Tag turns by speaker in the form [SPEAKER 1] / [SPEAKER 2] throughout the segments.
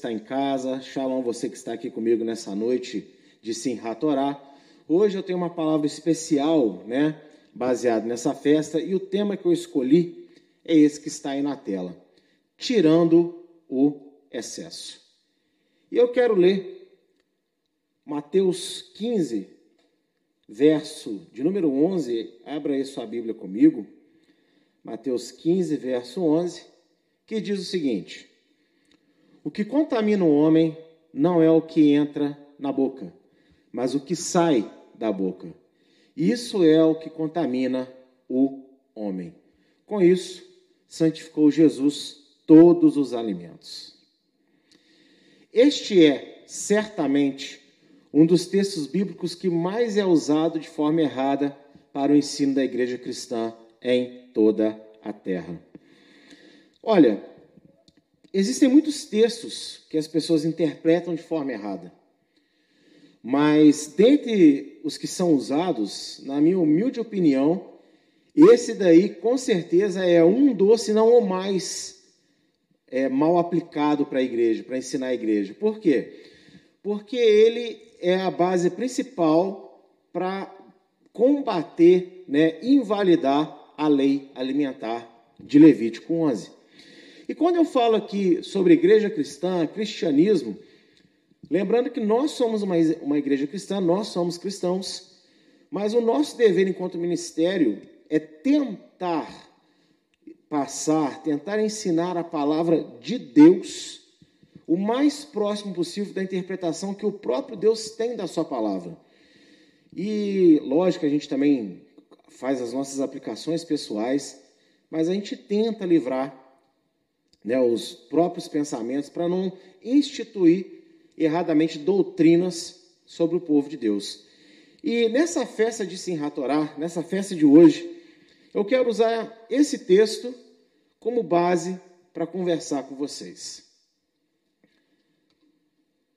[SPEAKER 1] está em casa, shalom você que está aqui comigo nessa noite de Simchat Torá. Hoje eu tenho uma palavra especial, né, baseado nessa festa, e o tema que eu escolhi é esse que está aí na tela: tirando o excesso. E eu quero ler Mateus 15, verso de número 11, abra aí sua Bíblia comigo. Mateus 15, verso 11, que diz o seguinte: O que contamina o homem não é o que entra na boca, mas o que sai da boca. Isso é o que contamina o homem. Com isso, santificou Jesus todos os alimentos. Este é, certamente, um dos textos bíblicos que mais é usado de forma errada para o ensino da igreja cristã em toda a terra. Olha, existem muitos textos que as pessoas interpretam de forma errada. Mas dentre os que são usados, na minha humilde opinião, esse daí com certeza é um dos, se não o mais é, mal aplicado para a igreja, para ensinar a igreja. Por quê? Porque ele é a base principal para combater, né, invalidar a lei alimentar de Levítico 11. E quando eu falo aqui sobre igreja cristã, cristianismo, lembrando que nós somos uma, igreja cristã, nós somos cristãos, mas o nosso dever enquanto ministério é tentar passar, tentar ensinar a palavra de Deus o mais próximo possível da interpretação que o próprio Deus tem da sua palavra. E, lógico, a gente também faz as nossas aplicações pessoais, mas a gente tenta livrar né, os próprios pensamentos para não instituir erradamente doutrinas sobre o povo de Deus. E nessa festa de Simchat Torá, nessa festa de hoje, eu quero usar esse texto como base para conversar com vocês.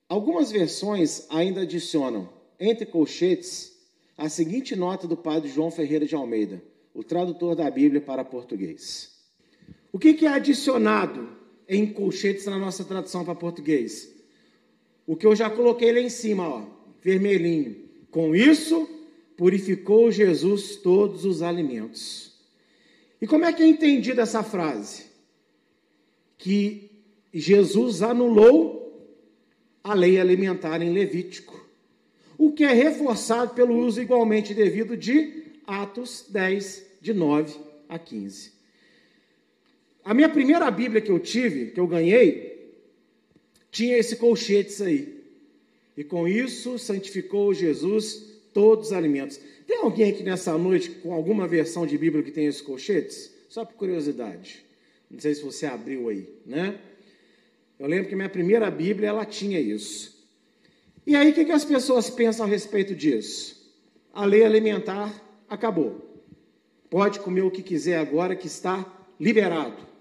[SPEAKER 1] Algumas versões ainda adicionam entre colchetes a seguinte nota do padre João Ferreira de Almeida, o tradutor da Bíblia para português. O que, que é adicionado em colchetes na nossa tradução para português? O que eu já coloquei lá em cima, ó, vermelhinho. Com isso, purificou Jesus todos os alimentos. E como é que é entendida essa frase? Que Jesus anulou a lei alimentar em Levítico o que é reforçado pelo uso igualmente devido de Atos 10, de 9 a 15. A minha primeira Bíblia que eu tive, que eu ganhei, tinha esse colchete aí. E com isso santificou Jesus todos os alimentos. Tem alguém aqui nessa noite com alguma versão de Bíblia que tem esses colchetes? Só por curiosidade. Não sei se você abriu aí, né? Eu lembro que minha primeira Bíblia ela tinha isso. E aí, o que, que as pessoas pensam a respeito disso? A lei alimentar acabou. Pode comer o que quiser agora, que está liberado.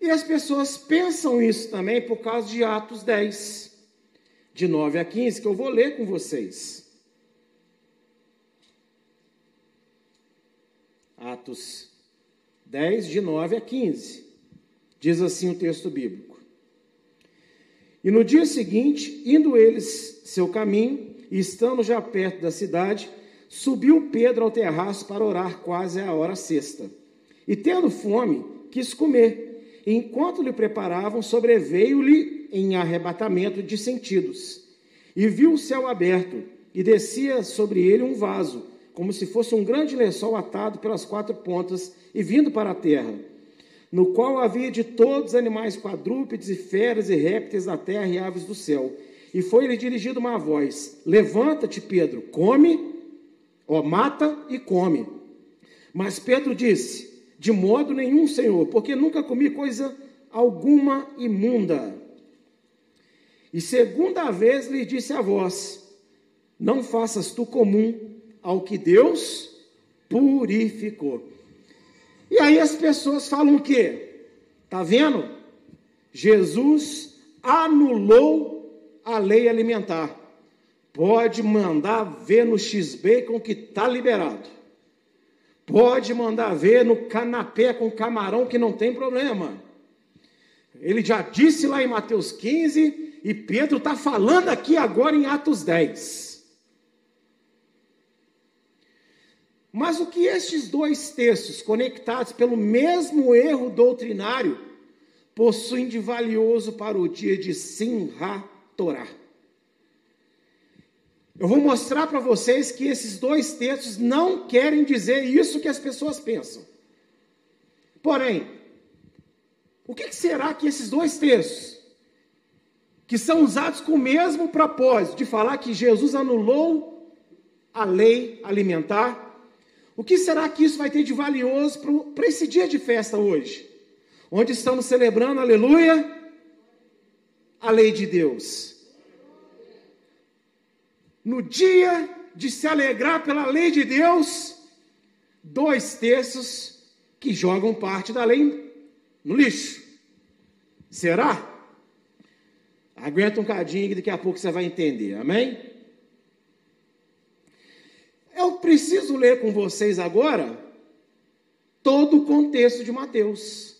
[SPEAKER 1] E as pessoas pensam isso também por causa de Atos 10, de 9 a 15, que eu vou ler com vocês. Atos 10, de 9 a 15. Diz assim o texto bíblico. E no dia seguinte, indo eles seu caminho, e estando já perto da cidade, subiu Pedro ao terraço para orar quase à hora sexta. E tendo fome, quis comer. Enquanto lhe preparavam, sobreveio-lhe em arrebatamento de sentidos. E viu o céu aberto, e descia sobre ele um vaso, como se fosse um grande lençol atado pelas quatro pontas e vindo para a terra no qual havia de todos os animais quadrúpedes e feras e répteis da terra e aves do céu. E foi-lhe dirigida uma voz: Levanta-te, Pedro, come, ó, mata e come. Mas Pedro disse: De modo nenhum, Senhor, porque nunca comi coisa alguma imunda. E segunda vez lhe disse a voz: Não faças tu comum ao que Deus purificou. E aí as pessoas falam o quê? Tá vendo? Jesus anulou a lei alimentar. Pode mandar ver no X-Bacon que tá liberado. Pode mandar ver no canapé com camarão que não tem problema. Ele já disse lá em Mateus 15 e Pedro está falando aqui agora em Atos 10. Mas o que estes dois textos, conectados pelo mesmo erro doutrinário, possuem de valioso para o dia de Simha Torá? Eu vou mostrar para vocês que esses dois textos não querem dizer isso que as pessoas pensam. Porém, o que será que esses dois textos, que são usados com o mesmo propósito de falar que Jesus anulou a lei alimentar, o que será que isso vai ter de valioso para esse dia de festa hoje? Onde estamos celebrando, aleluia, a lei de Deus. No dia de se alegrar pela lei de Deus, dois terços que jogam parte da lei no lixo. Será? Aguenta um cadinho que daqui a pouco você vai entender, amém? Eu preciso ler com vocês agora todo o contexto de Mateus,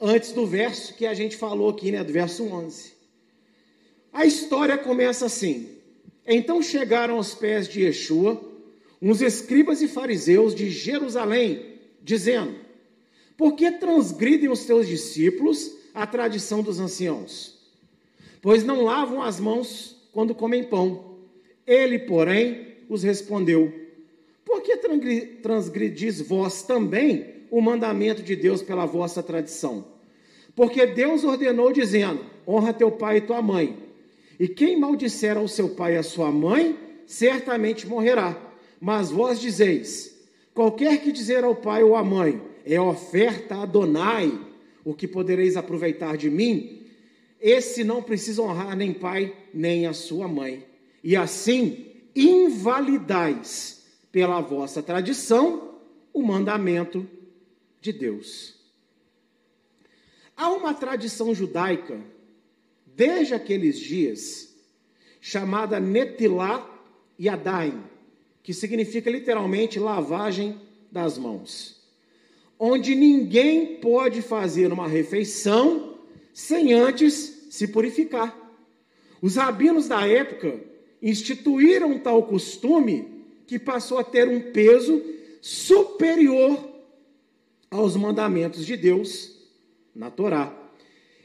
[SPEAKER 1] antes do verso que a gente falou aqui, né, do verso 11. A história começa assim: Então chegaram aos pés de Yeshua uns escribas e fariseus de Jerusalém, dizendo: Por que transgridem os teus discípulos a tradição dos anciãos? Pois não lavam as mãos quando comem pão. Ele, porém, os respondeu: Por que transgredis vós também o mandamento de Deus pela vossa tradição? Porque Deus ordenou, dizendo: Honra teu pai e tua mãe. E quem maldisser ao seu pai e à sua mãe, certamente morrerá. Mas vós dizeis: Qualquer que dizer ao pai ou à mãe, é oferta a Adonai, o que podereis aproveitar de mim, esse não precisa honrar nem pai, nem a sua mãe. E assim invalidais pela vossa tradição o mandamento de Deus. Há uma tradição judaica, desde aqueles dias, chamada Netilá Yadayim, que significa literalmente lavagem das mãos, onde ninguém pode fazer uma refeição sem antes se purificar. Os rabinos da época instituíram tal costume que passou a ter um peso superior aos mandamentos de Deus na Torá.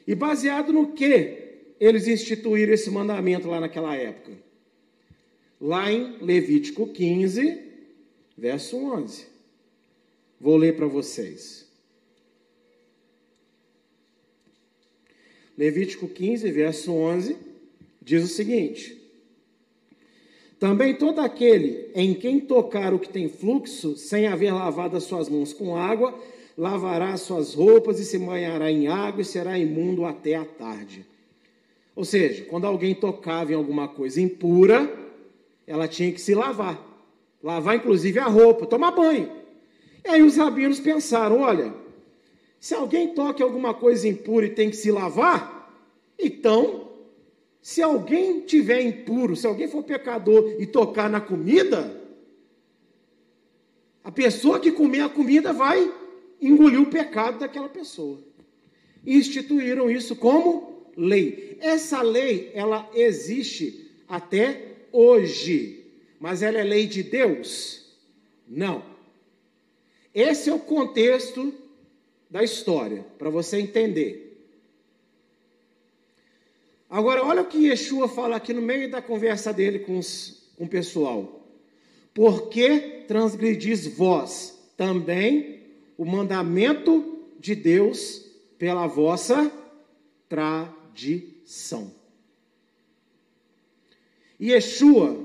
[SPEAKER 1] E baseado no que eles instituíram esse mandamento lá naquela época? Lá em Levítico 15, verso 11. Vou ler para vocês. Levítico 15, verso 11, diz o seguinte: também todo aquele em quem tocar o que tem fluxo, sem haver lavado as suas mãos com água, lavará as suas roupas e se banhará em água e será imundo até a tarde. Ou seja, quando alguém tocava em alguma coisa impura, ela tinha que se lavar. Lavar inclusive a roupa, tomar banho. E aí os rabinos pensaram: olha, se alguém toca em alguma coisa impura e tem que se lavar, então se alguém tiver impuro, se alguém for pecador e tocar na comida, a pessoa que comer a comida vai engolir o pecado daquela pessoa. instituíram isso como lei. Essa lei, ela existe até hoje, mas ela é lei de Deus? Não. Esse é o contexto da história, para você entender. Agora, olha o que Yeshua fala aqui no meio da conversa dele com, os, com o pessoal. Porque transgredis vós também o mandamento de Deus pela vossa tradição. E Yeshua,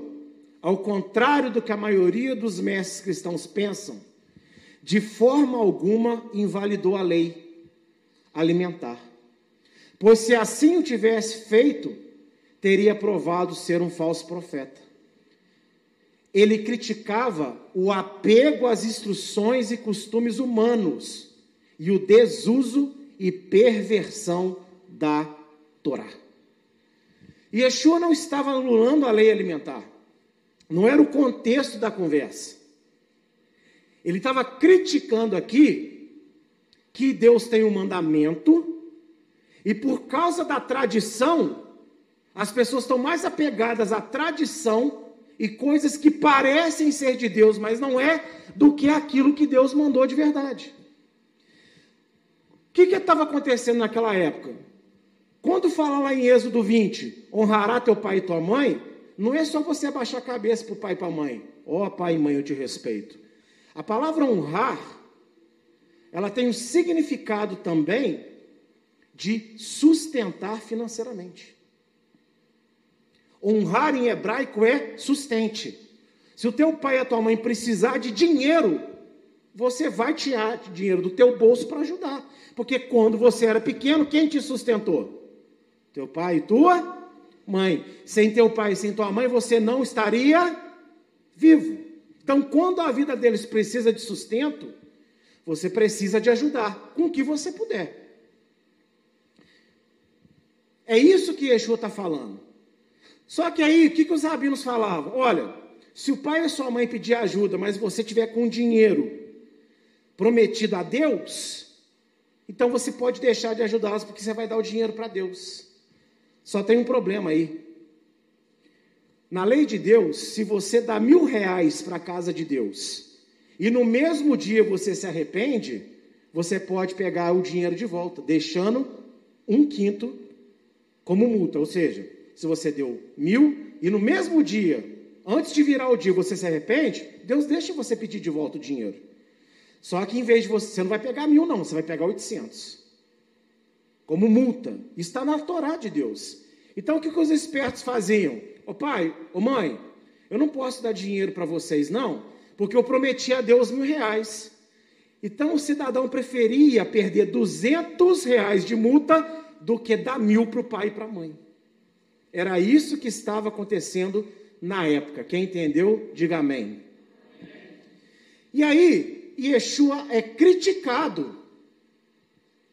[SPEAKER 1] ao contrário do que a maioria dos mestres cristãos pensam, de forma alguma invalidou a lei alimentar. Pois se assim o tivesse feito, teria provado ser um falso profeta. Ele criticava o apego às instruções e costumes humanos e o desuso e perversão da Torá. E Yeshua não estava anulando a lei alimentar. Não era o contexto da conversa. Ele estava criticando aqui que Deus tem um mandamento E por causa da tradição, as pessoas estão mais apegadas à tradição e coisas que parecem ser de Deus, mas não é, do que aquilo que Deus mandou de verdade. O que estava acontecendo naquela época? Quando fala lá em Êxodo 20, honrará teu pai e tua mãe, não é só você abaixar a cabeça para o pai e para a mãe. Ó oh, pai e mãe, eu te respeito. A palavra honrar, ela tem um significado também de sustentar financeiramente. Honrar em hebraico é sustente. Se o teu pai e a tua mãe precisar de dinheiro, você vai tirar dinheiro do teu bolso para ajudar. Porque quando você era pequeno, quem te sustentou? Teu pai e tua mãe. Sem teu pai e sem tua mãe, você não estaria vivo. Então, quando a vida deles precisa de sustento, você precisa de ajudar com o que você puder. É isso que Yeshua está falando. Só que aí, o que, que os rabinos falavam? Olha, se o pai ou sua mãe pedir ajuda, mas você tiver com dinheiro prometido a Deus, então você pode deixar de ajudá-los, porque você vai dar o dinheiro para Deus. Só tem um problema aí. Na lei de Deus, se você dá mil reais para a casa de Deus e no mesmo dia você se arrepende, você pode pegar o dinheiro de volta, deixando um quinto como multa. Ou seja, se você deu mil e no mesmo dia, antes de virar o dia, você se arrepende, Deus deixa você pedir de volta o dinheiro. Só que em vez de você, você não vai pegar mil, não, você vai pegar 800 como multa. Está na Torá de Deus. Então o que, que os espertos faziam? Ô oh, pai, ô oh, mãe, eu não posso dar dinheiro para vocês, não, porque eu prometi a Deus mil reais. Então o cidadão preferia perder 200 reais de multa do que dar mil para o pai e para a mãe. Era isso que estava acontecendo na época. Quem entendeu, diga amém. E aí, Yeshua é criticado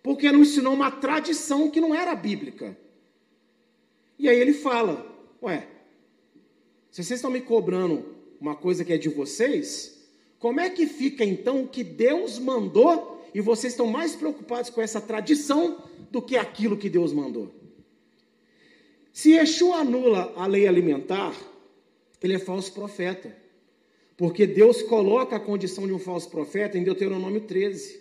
[SPEAKER 1] porque não ensinou uma tradição que não era bíblica. E aí ele fala: Ué, se vocês estão me cobrando uma coisa que é de vocês, como é que fica então o que Deus mandou e vocês estão mais preocupados com essa tradição do que aquilo que Deus mandou? Se Yeshua anula a lei alimentar, ele é falso profeta. Porque Deus coloca a condição de um falso profeta em Deuteronômio 13.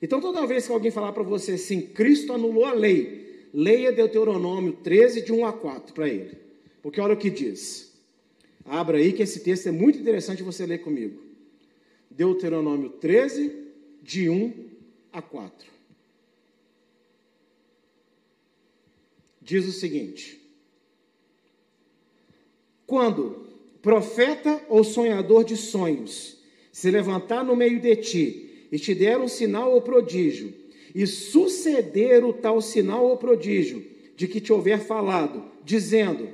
[SPEAKER 1] Então, toda vez que alguém falar para você assim, Cristo anulou a lei, leia Deuteronômio 13, de 1 a 4 para ele. Porque olha o que diz. Abra aí que esse texto é muito interessante você ler comigo. Deuteronômio 13, de 1 a 4. Diz o seguinte: Quando profeta ou sonhador de sonhos se levantar no meio de ti e te der um sinal ou prodígio, e suceder o tal sinal ou prodígio de que te houver falado, dizendo: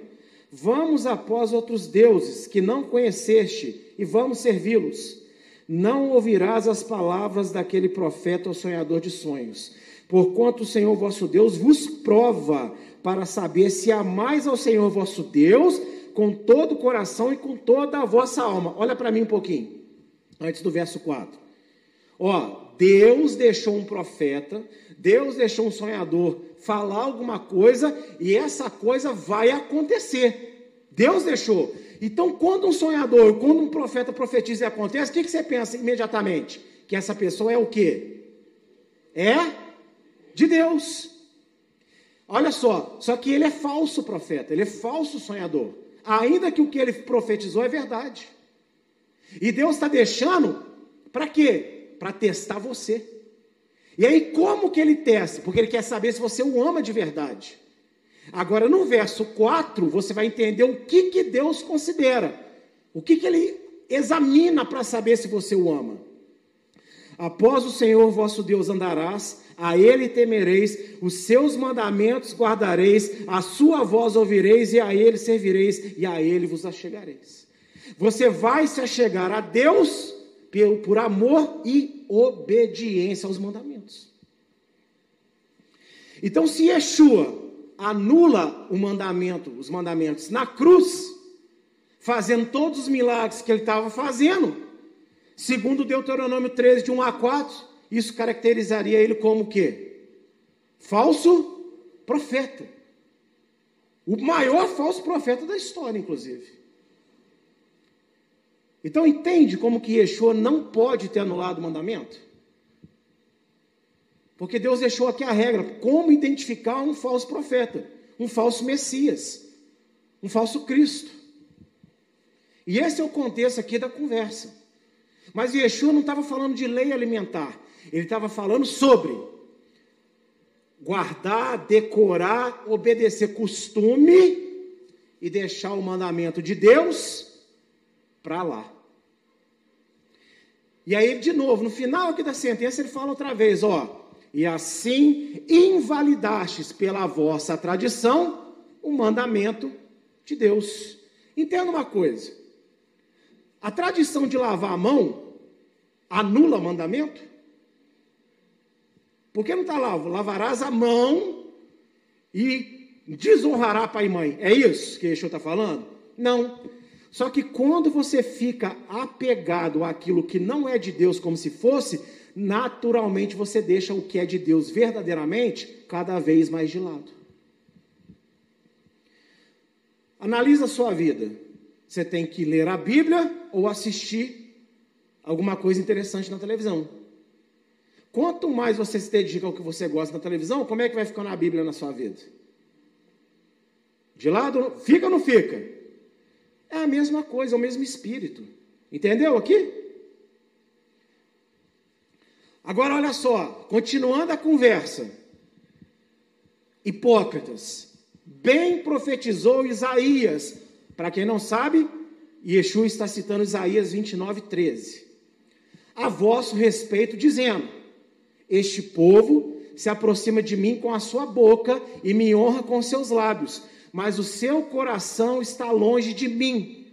[SPEAKER 1] Vamos após outros deuses que não conheceste e vamos servi-los. Não ouvirás as palavras daquele profeta ou sonhador de sonhos, porquanto o Senhor vosso Deus vos prova para saber se amais ao Senhor vosso Deus com todo o coração e com toda a vossa alma. Olha para mim um pouquinho, antes do verso 4. Ó, Deus deixou um profeta, Deus deixou um sonhador falar alguma coisa e essa coisa vai acontecer. Deus deixou. Então, quando um sonhador, quando um profeta profetiza e acontece, o que, que você pensa imediatamente? Que essa pessoa é o quê? É de Deus. Olha só, só que ele é falso profeta, ele é falso sonhador. Ainda que o que ele profetizou é verdade. E Deus está deixando para quê? Para testar você. E aí, como que ele testa? Porque ele quer saber se você o ama de verdade. Agora, no verso 4, você vai entender o que, que Deus considera, o que, que ele examina para saber se você o ama. Após o Senhor vosso Deus andarás, a ele temereis, os seus mandamentos guardareis, a sua voz ouvireis, e a ele servireis, e a ele vos achegareis. Você vai se achegar a Deus por amor e obediência aos mandamentos. Então, se Yeshua anula o mandamento, os mandamentos na cruz, fazendo todos os milagres que ele estava fazendo, segundo Deuteronômio 13, de 1 a 4, isso caracterizaria ele como quê?
[SPEAKER 2] falso profeta. O maior falso profeta da história, inclusive. Então entende como que Yeshua não pode ter anulado o mandamento? Porque Deus deixou aqui a regra, como identificar um falso profeta, um falso Messias, um falso Cristo. E esse é o contexto aqui da conversa. Mas Yeshua não estava falando de lei alimentar, ele estava falando sobre guardar, decorar, obedecer costume e deixar o mandamento de Deus para lá. E aí, de novo, no final aqui da sentença, ele fala outra vez: ó, e assim invalidastes pela vossa tradição o mandamento de Deus. Entenda uma coisa: a tradição de lavar a mão anula o mandamento? Por que não está lá? Lavarás a mão e desonrará pai e mãe. É isso que Yeshua está falando? Não. Só que quando você fica apegado àquilo que não é de Deus como se fosse, naturalmente você deixa o que é de Deus verdadeiramente cada vez mais de lado. Analisa a sua vida. Você tem que ler a Bíblia ou assistir alguma coisa interessante na televisão. Quanto mais você se dedica ao que você gosta na televisão, como é que vai ficando a Bíblia na sua vida? De lado, fica ou não fica? É a mesma coisa, é o mesmo espírito. Entendeu aqui? Agora olha só, continuando a conversa. Hipócritas, bem profetizou Isaías. Para quem não sabe, Yeshua está citando Isaías 29, 13. A vosso respeito, dizendo: Este povo se aproxima de mim com a sua boca e me honra com seus lábios, mas o seu coração está longe de mim.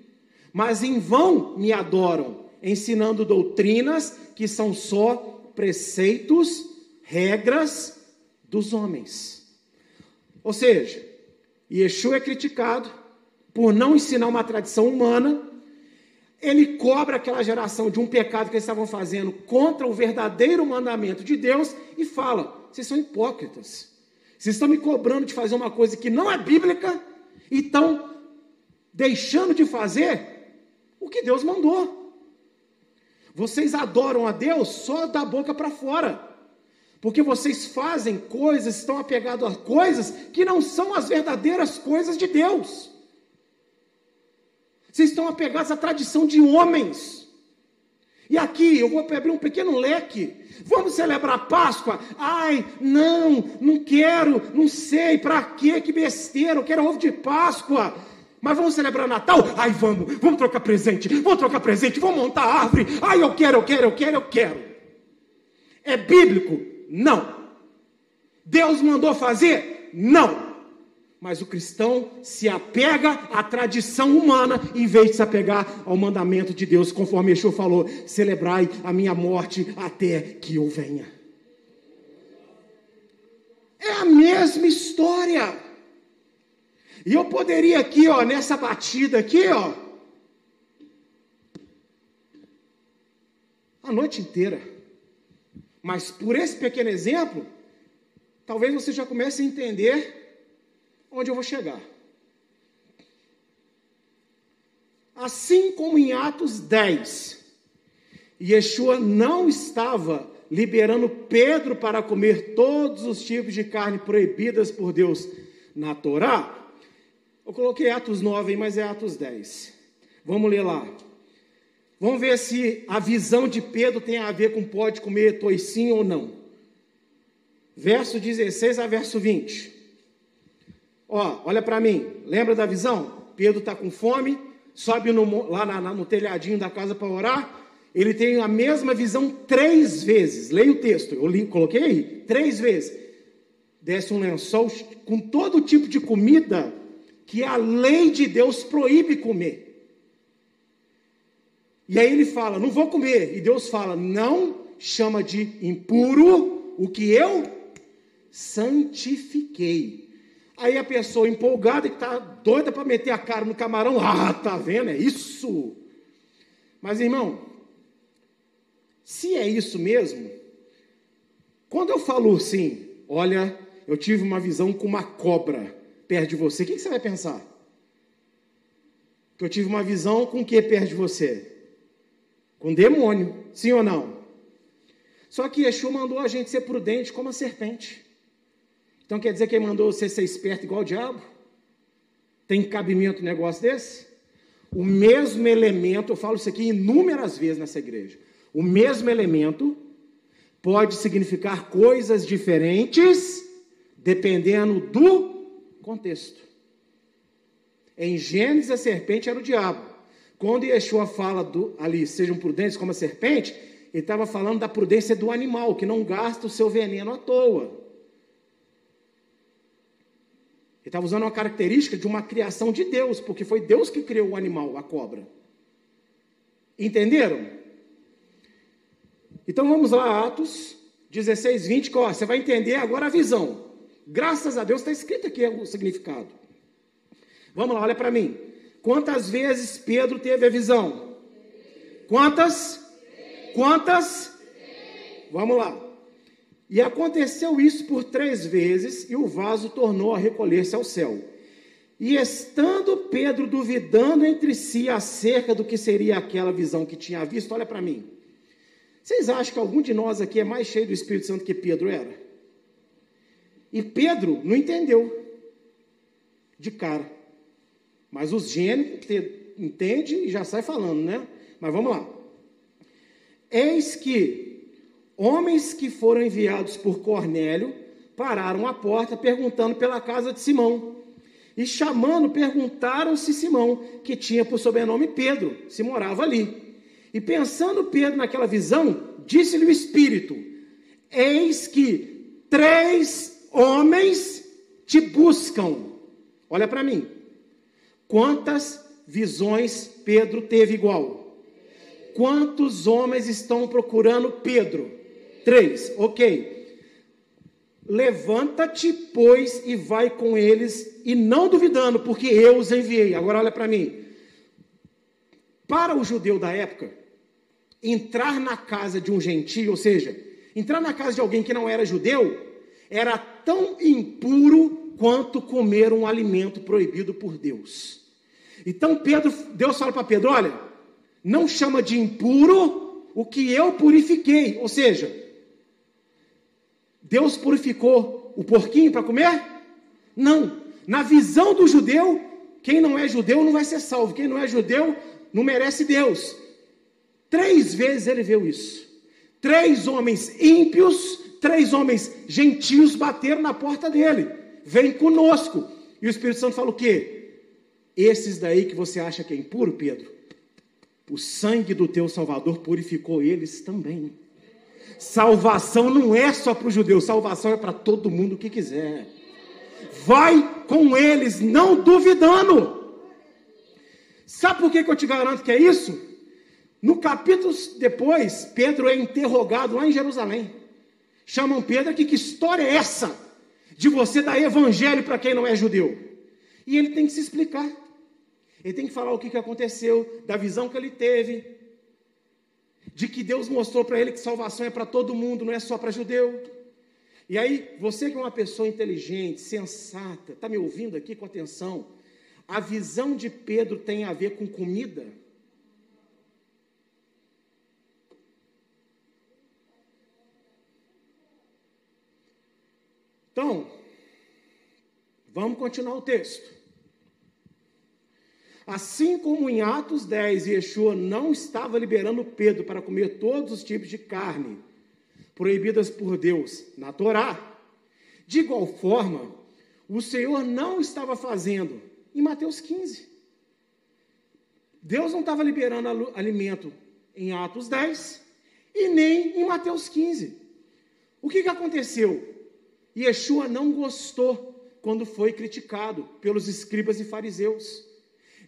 [SPEAKER 2] Mas em vão me adoram, ensinando doutrinas que são só preceitos, regras dos homens. Ou seja, Yeshua é criticado por não ensinar uma tradição humana, ele cobra aquela geração de um pecado que eles estavam fazendo contra o verdadeiro mandamento de Deus e fala: vocês são hipócritas. Vocês estão me cobrando de fazer uma coisa que não é bíblica e estão deixando de fazer o que Deus mandou. Vocês adoram a Deus só da boca para fora. Porque vocês fazem coisas, estão apegados a coisas que não são as verdadeiras coisas de Deus. Vocês estão apegados à tradição de homens. E aqui eu vou abrir um pequeno leque. Vamos celebrar Páscoa? Ai, não, não quero, não sei, para quê? Que besteira, eu quero ovo de Páscoa. Mas vamos celebrar Natal? Ai, vamos, vamos trocar presente, vamos trocar presente, vamos montar árvore. Ai, eu quero, eu quero, eu quero, eu quero. É bíblico? Não. Deus mandou fazer? Não. Mas o cristão se apega à tradição humana em vez de se apegar ao mandamento de Deus, conforme Yeshua falou: celebrai a minha morte até que eu venha. É a mesma história. E eu poderia aqui, ó, nessa batida aqui, ó, a noite inteira. Mas por esse pequeno exemplo, talvez você já comece a entender onde eu vou chegar. Assim como em Atos 10, Yeshua não estava liberando Pedro para comer todos os tipos de carne proibidas por Deus na Torá, eu coloquei Atos 9, mas é Atos 10. Vamos ler lá. Vamos ver se a visão de Pedro tem a ver com pode comer toicinho ou não. Verso 16 a verso 20. Ó, olha para mim. Lembra da visão? Pedro está com fome, sobe no, lá na, no telhadinho da casa para orar. Ele tem a mesma visão três vezes. Leia o texto. Eu li, coloquei aí. Três vezes. Desce um lençol com todo tipo de comida que a lei de Deus proíbe comer. E aí ele fala: Não vou comer. E Deus fala: Não chama de impuro o que eu santifiquei. Aí a pessoa empolgada que está doida para meter a cara no camarão, ah, tá vendo? É isso. Mas irmão, se é isso mesmo, quando eu falo assim, olha, eu tive uma visão com uma cobra perto de você, o que, você vai pensar? Que eu tive uma visão com o que perto de você? Com demônio, sim ou não? Só que Yeshua mandou a gente ser prudente como a serpente. Então quer dizer que ele mandou você ser esperto igual o diabo? Tem cabimento um negócio desse? O mesmo elemento, eu falo isso aqui inúmeras vezes nessa igreja. O mesmo elemento pode significar coisas diferentes dependendo do contexto. Em Gênesis, a serpente era o diabo. Quando Yeshua fala do, ali, sejam prudentes como a serpente, ele estava falando da prudência do animal, que não gasta o seu veneno à toa. Ele estava usando uma característica de uma criação de Deus, porque foi Deus que criou o animal, a cobra. Entenderam? Então vamos lá, Atos 16, 20, que ó, você vai entender agora a visão. Graças a Deus está escrito aqui o significado. Vamos lá, olha para mim. Quantas vezes Pedro teve a visão? Quantas? Quantas? Vamos lá. E aconteceu isso por três vezes, e o vaso tornou a recolher-se ao céu. E estando Pedro duvidando entre si acerca do que seria aquela visão que tinha visto, olha para mim. Vocês acham que algum de nós aqui é mais cheio do Espírito Santo que Pedro era? E Pedro não entendeu de cara. Mas os gênios entende e já sai falando, né? Mas vamos lá. Eis que homens que foram enviados por Cornélio pararam à porta perguntando pela casa de Simão. E chamando, perguntaram se Simão, que tinha por sobrenome Pedro, se morava ali. E pensando Pedro naquela visão, disse-lhe o Espírito: Eis que três homens te buscam. Olha para mim. Quantas visões Pedro teve igual? Quantos homens estão procurando Pedro? Três, ok. Levanta-te, pois, e vai com eles, e não duvidando, porque eu os enviei. Agora olha para mim. Para o judeu da época, entrar na casa de um gentio, ou seja, entrar na casa de alguém que não era judeu, era tão impuro quanto comer um alimento proibido por Deus. Então Pedro, Deus fala para Pedro: olha, não chama de impuro o que eu purifiquei. Ou seja, Deus purificou o porquinho para comer? Não. Na visão do judeu, quem não é judeu não vai ser salvo. Quem não é judeu não merece Deus. Três vezes ele viu isso. Três homens ímpios três homens gentios bateram na porta dele. Vem conosco. E o Espírito Santo fala o quê? Esses daí que você acha que é impuro, Pedro, o sangue do teu Salvador purificou eles também. Salvação não é só para o judeu, salvação é para todo mundo que quiser. Vai com eles, não duvidando. Sabe por que, que eu te garanto que é isso? No capítulo depois, Pedro é interrogado lá em Jerusalém chamam Pedro aqui, que história é essa de você dar evangelho para quem não é judeu? E ele tem que se explicar. Ele tem que falar o que, que aconteceu, da visão que ele teve, de que Deus mostrou para ele que salvação é para todo mundo, não é só para judeu. E aí, você que é uma pessoa inteligente, sensata, está me ouvindo aqui com atenção, a visão de Pedro tem a ver com comida? Então, vamos continuar o texto. Assim como em Atos 10, Yeshua não estava liberando Pedro para comer todos os tipos de carne proibidas por Deus na Torá, de igual forma, o Senhor não estava fazendo em Mateus 15. Deus não estava liberando alimento em Atos 10 e nem em Mateus 15. O que, que aconteceu? Yeshua não gostou quando foi criticado pelos escribas e fariseus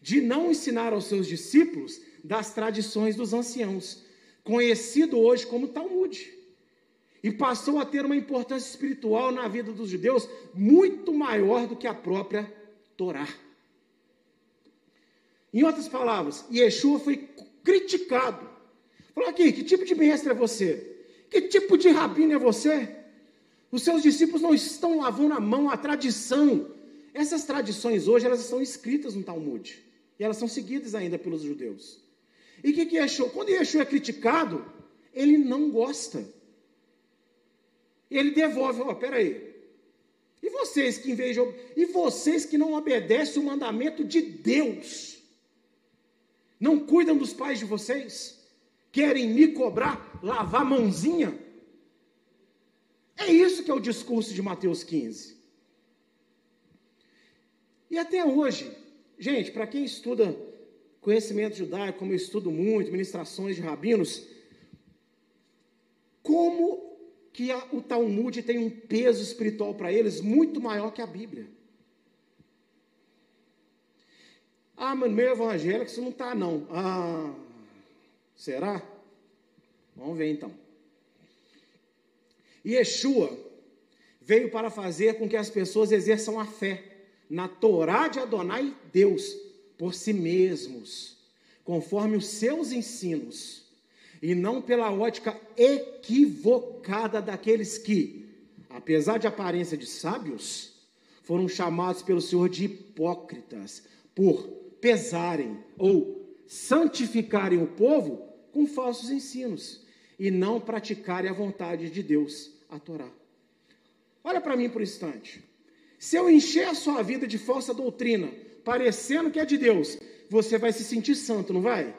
[SPEAKER 2] de não ensinar aos seus discípulos das tradições dos anciãos, conhecido hoje como Talmud. E passou a ter uma importância espiritual na vida dos judeus muito maior do que a própria Torá. Em outras palavras, Yeshua foi criticado. Falou aqui, que tipo de mestre é você? Que tipo de rabino é você? Os seus discípulos não estão lavando a mão à tradição. Essas tradições hoje elas estão escritas no Talmud. E elas são seguidas ainda pelos judeus. E o que, que Yeshua? Quando Yeshua é criticado, ele não gosta. Ele devolve, ó, oh, peraí. E vocês que invejam, e vocês que não obedecem o mandamento de Deus, não cuidam dos pais de vocês? Querem me cobrar, lavar mãozinha? É isso que é o discurso de Mateus 15. E até hoje, gente, para quem estuda conhecimento judaico, como eu estudo muito, ministrações de rabinos, como que a, o Talmud tem um peso espiritual para eles muito maior que a Bíblia. Ah, mas meio evangélico isso não está, não. Ah, será? Vamos ver então. Yeshua veio para fazer com que as pessoas exerçam a fé na Torá de Adonai Deus por si mesmos, conforme os seus ensinos, e não pela ótica equivocada daqueles que, apesar de aparência de sábios, foram chamados pelo Senhor de hipócritas por pesarem ou santificarem o povo com falsos ensinos e não praticarem a vontade de Deus, a Torá. Olha para mim por um instante. Se eu encher a sua vida de falsa doutrina, parecendo que é de Deus, você vai se sentir santo, não vai?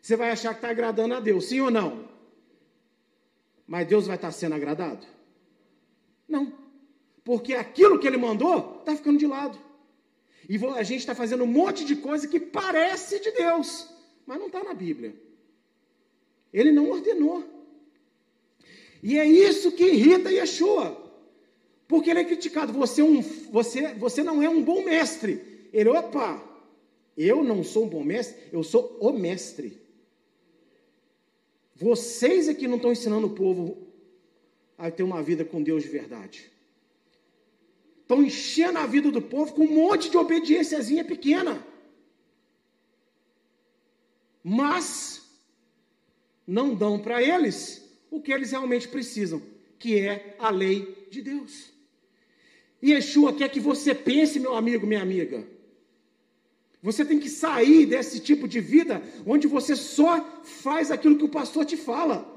[SPEAKER 2] Você vai achar que está agradando a Deus, sim ou não? Mas Deus vai estar tá sendo agradado? Não. Porque aquilo que ele mandou está ficando de lado. E a gente está fazendo um monte de coisa que parece de Deus, mas não está na Bíblia. Ele não ordenou. E é isso que irrita Yeshua. Porque ele é criticado. Você, é um, você, você não é um bom mestre. Ele, opa, eu não sou um bom mestre, eu sou o mestre. Vocês é que não estão ensinando o povo a ter uma vida com Deus de verdade. Estão enchendo a vida do povo com um monte de obediênciazinha pequena. Mas não dão para eles o que eles realmente precisam, que é a lei de Deus. Yeshua quer que você pense, meu amigo, minha amiga. Você tem que sair desse tipo de vida onde você só faz aquilo que o pastor te fala.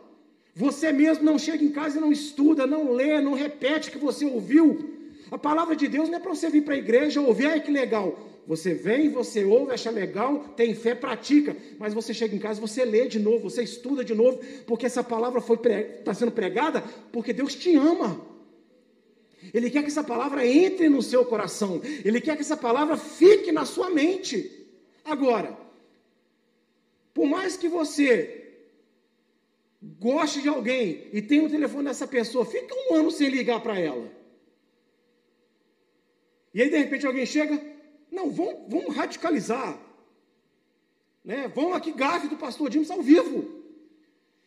[SPEAKER 2] Você mesmo não chega em casa e não estuda, não lê, não repete o que você ouviu. A palavra de Deus não é para você vir para a igreja ouvir, ai que legal. Você vem, você ouve, acha legal, tem fé, pratica. Mas você chega em casa, você lê de novo, você estuda de novo, porque essa palavra está sendo pregada, porque Deus te ama. Ele quer que essa palavra entre no seu coração. Ele quer que essa palavra fique na sua mente. Agora, por mais que você goste de alguém e tenha o telefone dessa pessoa, fica um ano sem ligar para ela. E aí, de repente, alguém chega, não, vamos, vamos radicalizar. Né? Vamos aqui, gafe do pastor Dimas ao vivo.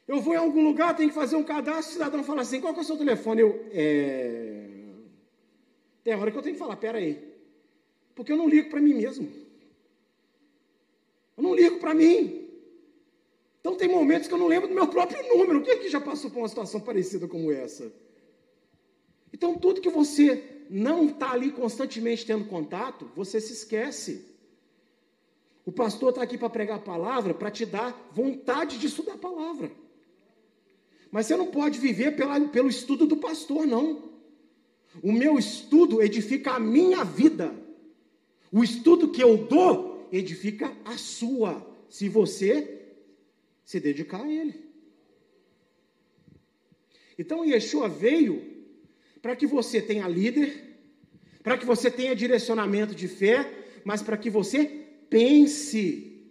[SPEAKER 2] Eu vou em algum lugar, tenho que fazer um cadastro, o cidadão fala assim, qual que é o seu telefone? Eu, é... Tem hora que eu tenho que falar, pera aí. Porque eu não ligo para mim mesmo. Eu não ligo para mim. Então tem momentos que eu não lembro do meu próprio número. Quem é que já passou por uma situação parecida como essa? Então tudo que você não está ali constantemente tendo contato, você se esquece. O pastor está aqui para pregar a palavra, para te dar vontade de estudar a palavra. Mas você não pode viver pela, pelo estudo do pastor, não. O meu estudo edifica a minha vida. O estudo que eu dou edifica a sua, se você se dedicar a ele. Então Yeshua veio para que você tenha líder, para que você tenha direcionamento de fé, mas para que você pense,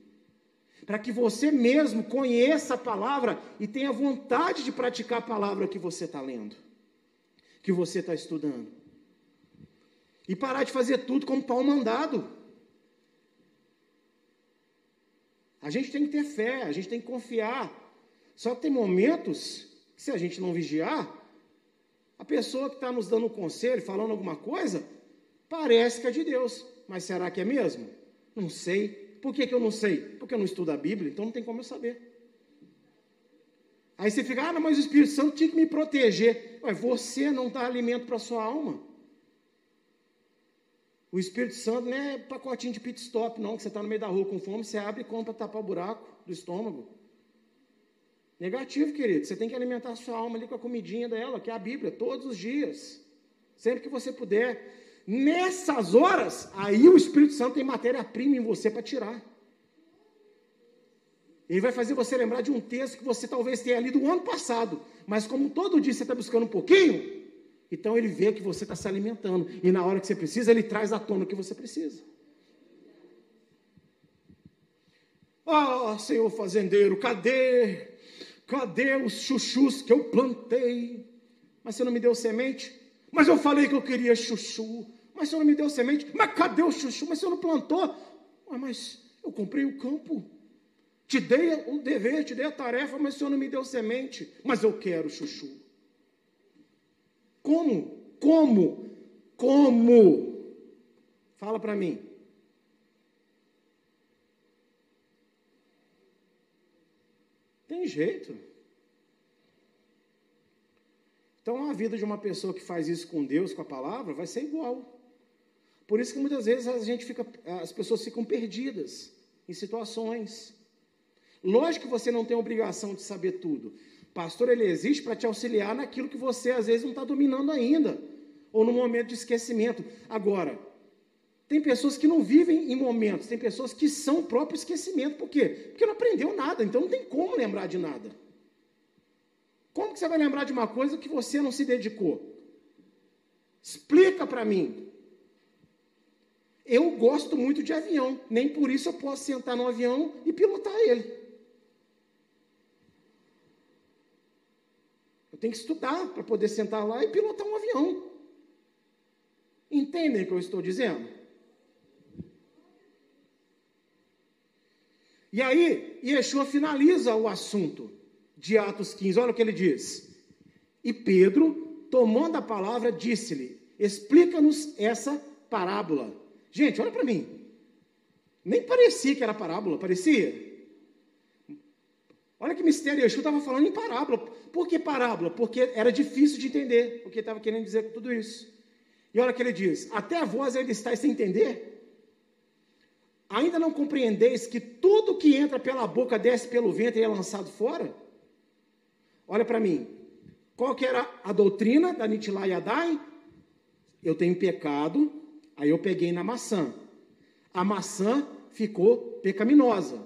[SPEAKER 2] para que você mesmo conheça a palavra e tenha vontade de praticar a palavra que você está lendo, que você está estudando. E parar de fazer tudo como pau mandado. A gente tem que ter fé, a gente tem que confiar. Só que tem momentos que, se a gente não vigiar, a pessoa que está nos dando um conselho, falando alguma coisa, parece que é de Deus. Mas será que é mesmo? Não sei. Por que, que eu não sei? Porque eu não estudo a Bíblia, então não tem como eu saber. Aí você fica, ah, mas o Espírito Santo tinha que me proteger. Ué, você não dá alimento para a sua alma. O Espírito Santo não é pacotinho de pit stop, não, que você está no meio da rua com fome, você abre e compra tapar o buraco do estômago. Negativo, querido. Você tem que alimentar a sua alma ali com a comidinha dela, que é a Bíblia, todos os dias. Sempre que você puder. Nessas horas, aí o Espírito Santo tem matéria-prima em você para tirar. Ele vai fazer você lembrar de um texto que você talvez tenha lido o ano passado, mas como todo dia você está buscando um pouquinho, então ele vê que você está se alimentando, e na hora que você precisa, ele traz à tona o que você precisa. Ah, Senhor fazendeiro, cadê? Cadê os chuchus que eu plantei? Mas você não me deu semente? Mas eu falei que eu queria chuchu. Mas você não me deu semente? Mas cadê o chuchu? Mas você não plantou? mas eu comprei o campo. Te dei o dever, te dei a tarefa, mas o Senhor não me deu semente. Mas eu quero chuchu. Como? Como? Como? Fala para mim. Tem jeito. Então a vida de uma pessoa que faz isso com Deus, com a palavra, vai ser igual. Por isso que muitas vezes a gente fica, as pessoas ficam perdidas em situações. Lógico que você não tem obrigação de saber tudo. Pastor, ele existe para te auxiliar naquilo que você às vezes não está dominando ainda, ou no momento de esquecimento. Agora, tem pessoas que não vivem em momentos, tem pessoas que são o próprio esquecimento. Por quê? Porque não aprendeu nada, então não tem como lembrar de nada. Como que você vai lembrar de uma coisa que você não se dedicou? Explica para mim. Eu gosto muito de avião, nem por isso eu posso sentar no avião e pilotar ele. Tem que estudar para poder sentar lá e pilotar um avião. Entendem o que eu estou dizendo? E aí, Yeshua finaliza o assunto de Atos 15. Olha o que ele diz. E Pedro, tomando a palavra, disse-lhe: Explica-nos essa parábola. Gente, olha para mim. Nem parecia que era parábola, parecia? Olha que mistério, Yeshua estava falando em parábola. Por que parábola? Porque era difícil de entender o que estava querendo dizer com tudo isso. E olha que ele diz: Até a voz ainda está sem entender? Ainda não compreendeis que tudo que entra pela boca desce pelo ventre e é lançado fora? Olha para mim. Qual que era a doutrina da Nitilá Yadai? Eu tenho pecado, aí eu peguei na maçã. A maçã ficou pecaminosa.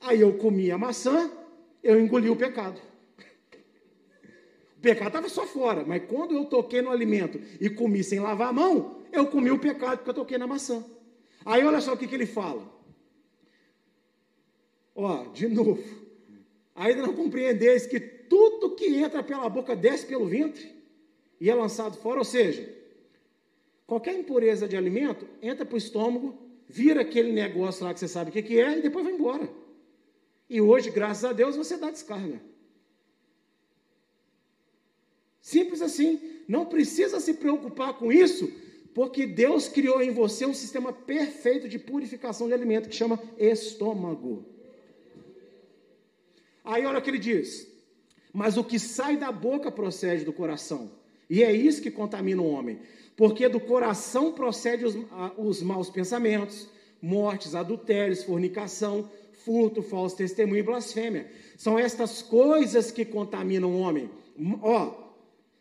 [SPEAKER 2] Aí eu comi a maçã, eu engoli o pecado. O pecado estava só fora, mas quando eu toquei no alimento e comi sem lavar a mão, eu comi o pecado porque eu toquei na maçã. Aí olha só o que, que ele fala. Ó, de novo. Ainda não compreendeis que tudo que entra pela boca desce pelo ventre e é lançado fora, ou seja, qualquer impureza de alimento entra para o estômago, vira aquele negócio lá que você sabe o que, que é e depois vai embora. E hoje, graças a Deus, você dá descarga. Simples assim. Não precisa se preocupar com isso, porque Deus criou em você um sistema perfeito de purificação de alimento que chama estômago. Aí olha o que ele diz: Mas o que sai da boca procede do coração, e é isso que contamina o homem, porque do coração procede os, os maus pensamentos, mortes, adultérios, fornicação, furto, falso testemunho e blasfêmia. São estas coisas que contaminam o homem. Ó,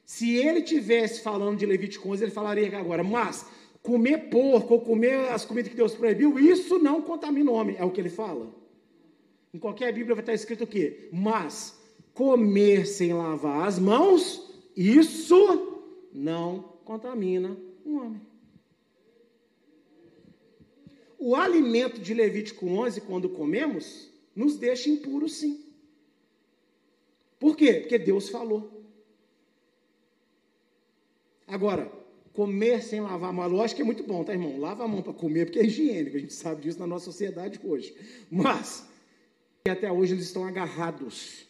[SPEAKER 2] se ele tivesse falando de Levítico 11, ele falaria agora, mas comer porco ou comer as comidas que Deus proibiu, isso não contamina o homem, é o que ele fala. Em qualquer Bíblia vai estar escrito o quê? Mas comer sem lavar as mãos, isso não contamina o homem. O alimento de Levítico 11, quando comemos, nos deixa impuros sim. Por quê? Porque Deus falou. Agora, comer sem lavar a mão, lógico que é muito bom, tá, irmão? Lava a mão para comer, porque é higiênico, a gente sabe disso na nossa sociedade hoje. Mas, até hoje eles estão agarrados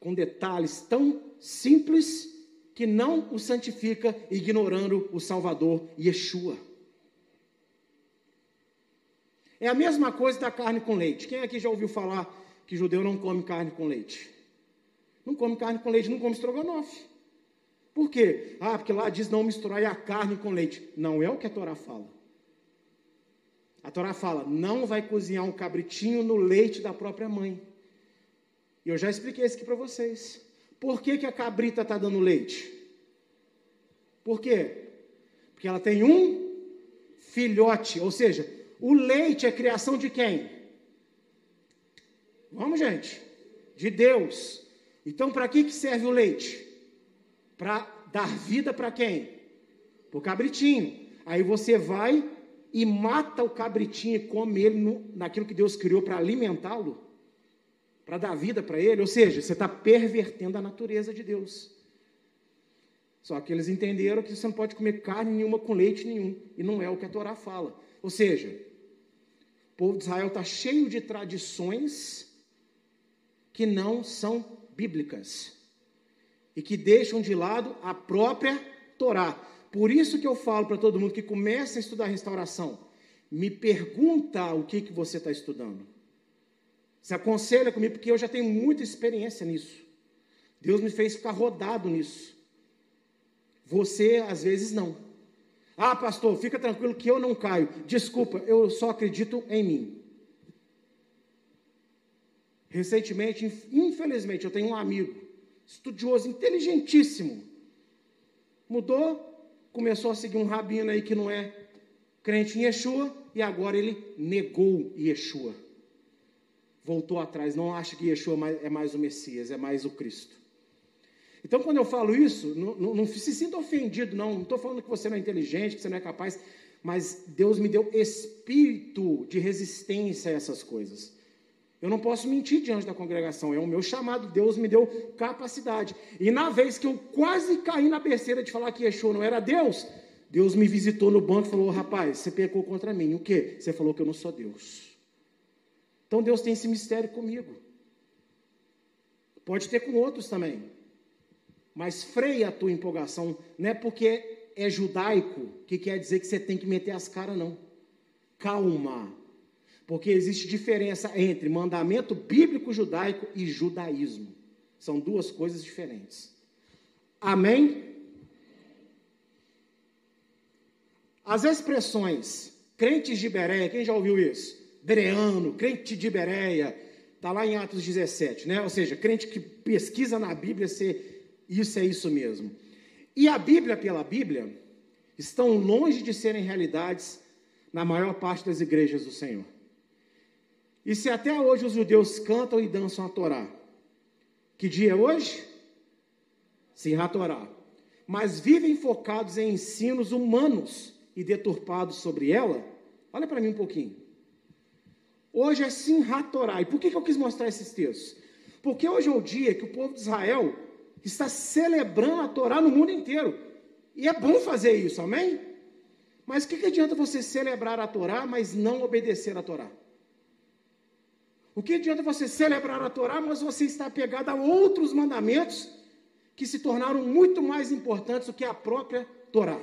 [SPEAKER 2] com detalhes tão simples que não o santifica, ignorando o Salvador Yeshua. É a mesma coisa da carne com leite. Quem aqui já ouviu falar que judeu não come carne com leite? não come carne com leite, não come estrogonofe. Por quê? Ah, porque lá diz não misturar a carne com leite. Não é o que a Torá fala. A Torá fala, não vai cozinhar um cabritinho no leite da própria mãe. E eu já expliquei isso aqui para vocês. Por que, que a cabrita está dando leite? Por quê? Porque ela tem um filhote, ou seja, o leite é criação de quem? Vamos, gente. De Deus. Então, para que, que serve o leite? Para dar vida para quem? Para o cabritinho. Aí você vai e mata o cabritinho e come ele no, naquilo que Deus criou para alimentá-lo, para dar vida para ele. Ou seja, você está pervertendo a natureza de Deus. Só que eles entenderam que você não pode comer carne nenhuma com leite nenhum. E não é o que a Torá fala. Ou seja, o povo de Israel está cheio de tradições que não são bíblicas e que deixam de lado a própria Torá. Por isso que eu falo para todo mundo que começa a estudar restauração, me pergunta o que, que você está estudando. Se aconselha comigo, porque eu já tenho muita experiência nisso. Deus me fez ficar rodado nisso. Você, às vezes, não. Ah, pastor, fica tranquilo que eu não caio. Desculpa, eu só acredito em mim. Recentemente, infelizmente, eu tenho um amigo, estudioso, inteligentíssimo. Mudou, começou a seguir um rabino aí que não é crente em Yeshua, e agora ele negou Yeshua. Voltou atrás, não acha que Yeshua é mais o Messias, é mais o Cristo. Então, quando eu falo isso, não, não, não se sinta ofendido, não. Não estou falando que você não é inteligente, que você não é capaz, mas Deus me deu espírito de resistência a essas coisas. Eu não posso mentir diante da congregação, é o meu chamado, Deus me deu capacidade. E na vez que eu quase caí na besteira de falar que Yeshua não era Deus, Deus me visitou no banco e falou: rapaz, você pecou contra mim. O quê? Você falou que eu não sou Deus. Então Deus tem esse mistério comigo. Pode ter com outros também mas freia a tua empolgação. Não é porque é judaico que quer dizer que você tem que meter as caras, não. Calma. Porque existe diferença entre mandamento bíblico judaico e judaísmo. São duas coisas diferentes. Amém? As expressões crentes de Bereia, quem já ouviu isso? Bereano, crente de Bereia, está lá em Atos 17, né? Ou seja, crente que pesquisa na Bíblia ser isso é isso mesmo. E a Bíblia pela Bíblia estão longe de serem realidades na maior parte das igrejas do Senhor. E se até hoje os judeus cantam e dançam a Torá, que dia é hoje? Sim, a Torá. Mas vivem focados em ensinos humanos e deturpados sobre ela, olha para mim um pouquinho. Hoje é sim Torá. E por que, que eu quis mostrar esses textos? Porque hoje é o dia que o povo de Israel está celebrando a Torá no mundo inteiro. E é bom fazer isso, amém? Mas o que, que adianta você celebrar a Torá, mas não obedecer a Torá? O que adianta você celebrar a Torá, mas você está apegado a outros mandamentos que se tornaram muito mais importantes do que a própria Torá?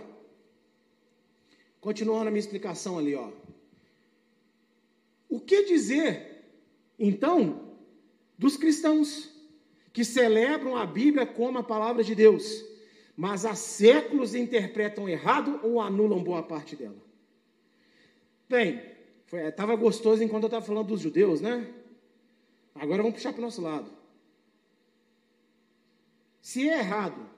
[SPEAKER 2] Continuando a minha explicação ali, ó. O que dizer, então, dos cristãos? Que celebram a Bíblia como a palavra de Deus, mas há séculos interpretam errado ou anulam boa parte dela. Bem, estava gostoso enquanto eu estava falando dos judeus, né? Agora vamos puxar para o nosso lado. Se é errado,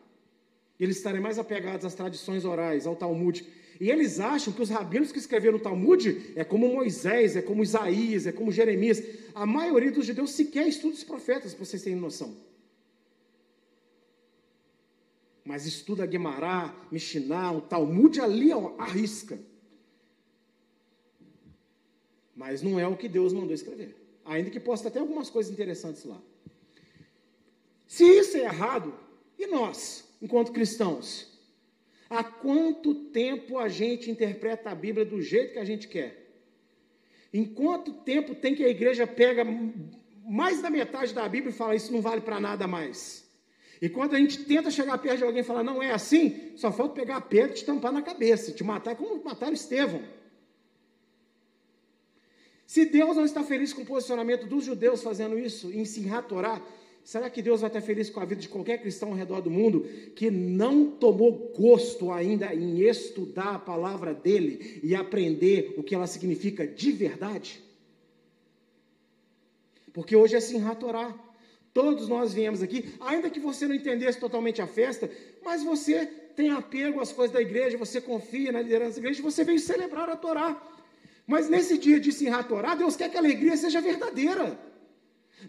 [SPEAKER 2] eles estarem mais apegados às tradições orais, ao Talmud, e eles acham que os rabinos que escreveram o Talmud é como Moisés, é como Isaías, é como Jeremias. A maioria dos judeus sequer estuda os profetas, para vocês terem noção. Mas estuda Guemará, Mishnah, o Talmud ali, ó, arrisca. Mas não é o que Deus mandou escrever. Ainda que possa ter algumas coisas interessantes lá. Se isso é errado, e nós, enquanto cristãos? Há quanto tempo a gente interpreta a Bíblia do jeito que a gente quer? Em quanto tempo tem que a igreja pega mais da metade da Bíblia e fala isso não vale para nada mais? E quando a gente tenta chegar perto de alguém e falar não é assim, só falta pegar a pedra e te tampar na cabeça, te matar como mataram Estevão. Se Deus não está feliz com o posicionamento dos judeus fazendo isso, em a Torá, Será que Deus vai estar feliz com a vida de qualquer cristão ao redor do mundo que não tomou gosto ainda em estudar a palavra dele e aprender o que ela significa de verdade? Porque hoje é Simchat Torá. Todos nós viemos aqui, ainda que você não entendesse totalmente a festa, mas você tem apego às coisas da igreja, você confia na liderança da igreja, você veio celebrar a Torá. Mas nesse dia de Simchat Torá, Deus quer que a alegria seja verdadeira.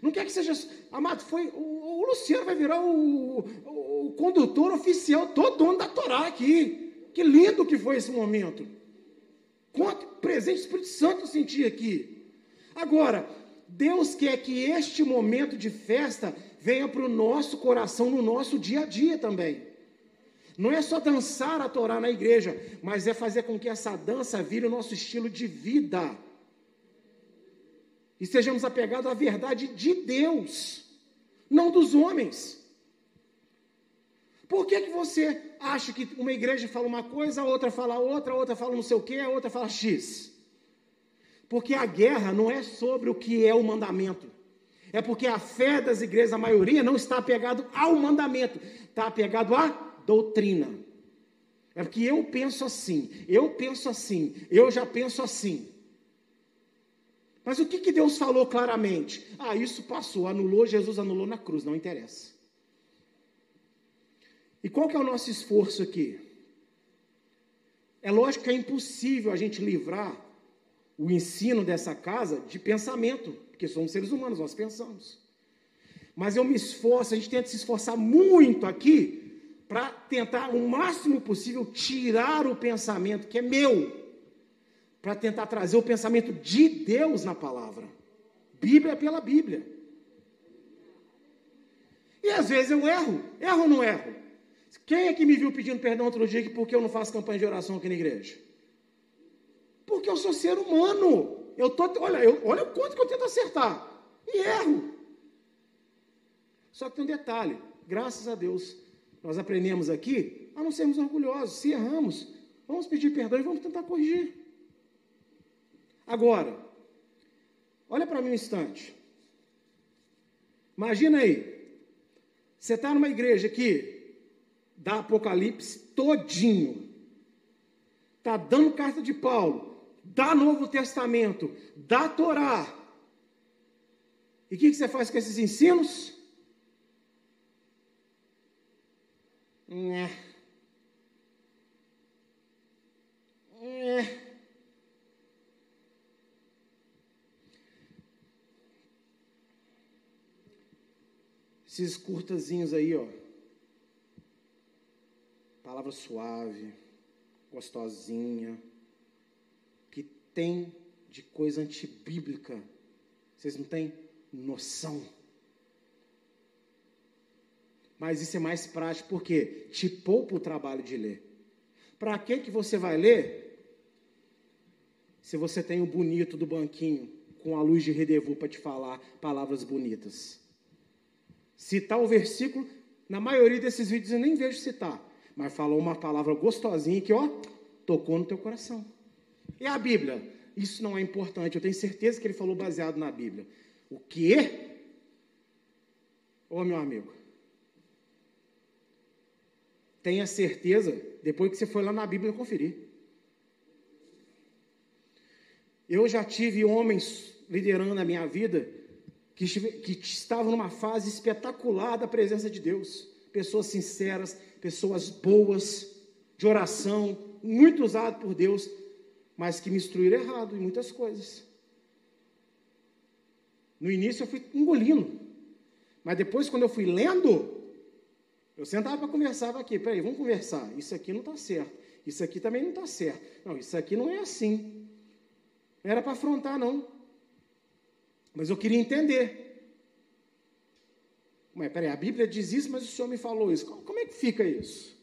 [SPEAKER 2] Não quer que seja. Amado, foi, o, o Luciano vai virar o, o, o, condutor oficial, todo dono da Torá aqui. Que lindo que foi esse momento. Quanto presente Espírito Santo eu senti aqui. Agora, Deus quer que este momento de festa venha para o nosso coração, no nosso dia a dia também. Não é só dançar a Torá na igreja, mas é fazer com que essa dança vire o nosso estilo de vida e sejamos apegados à verdade de Deus, não dos homens. Por que, que você acha que uma igreja fala uma coisa, a outra fala outra, a outra fala não sei o que, a outra fala X? Porque a guerra não é sobre o que é o mandamento. É porque a fé das igrejas, a maioria, não está apegado ao mandamento, está apegado à doutrina. É porque eu penso assim, eu penso assim, eu já penso assim. Mas o que, que Deus falou claramente? Ah, isso passou, anulou, Jesus anulou na cruz, não interessa. E qual que é o nosso esforço aqui? É lógico que é impossível a gente livrar o ensino dessa casa de pensamento, porque somos seres humanos, nós pensamos. Mas eu me esforço, a gente tenta se esforçar muito aqui para tentar o máximo possível tirar o pensamento que é meu para tentar trazer o pensamento de Deus na palavra. Bíblia é pela Bíblia. E às vezes eu erro. Erro ou não erro? Quem é que me viu pedindo perdão outro dia porque eu não faço campanha de oração aqui na igreja? Porque eu sou ser humano. Eu tô, olha, eu, olha o quanto que eu tento acertar. E erro. Só que tem um detalhe. Graças a Deus, nós aprendemos aqui a não sermos orgulhosos. Se erramos, vamos pedir perdão e vamos tentar corrigir. Agora, olha para mim um instante. Imagina aí, você está numa igreja aqui, da Apocalipse todinho, está dando carta de Paulo, dá Novo Testamento, dá Torá. E o que, que você faz com esses ensinos? É. É. Esses curtazinhos aí, ó. Palavra suave, gostosinha, que tem de coisa antibíblica. Vocês não têm noção. Mas isso é mais prático porque te poupa o trabalho de ler. Para que que você vai ler? Se você tem o bonito do banquinho com a luz de redevu para te falar palavras bonitas citar o versículo, na maioria desses vídeos eu nem vejo citar, mas falou uma palavra gostosinha que, ó, tocou no teu coração. E a Bíblia? Isso não é importante, eu tenho certeza que ele falou baseado na Bíblia. O quê? Ô meu amigo, tenha certeza, depois que você foi lá na Bíblia conferir. Eu já tive homens liderando a minha vida que, estavam numa fase espetacular da presença de Deus. Pessoas sinceras, pessoas boas, de oração, muito usado por Deus, mas que me instruíram errado em muitas coisas. No início eu fui engolindo, mas depois, quando eu fui lendo, eu sentava para conversar aqui. Peraí, vamos conversar. Isso aqui não está certo. Isso aqui também não está certo. Não, isso aqui não é assim. Não era para afrontar, não. Mas eu queria entender. Mas, peraí, a Bíblia diz isso, mas o Senhor me falou isso. Como é que fica isso?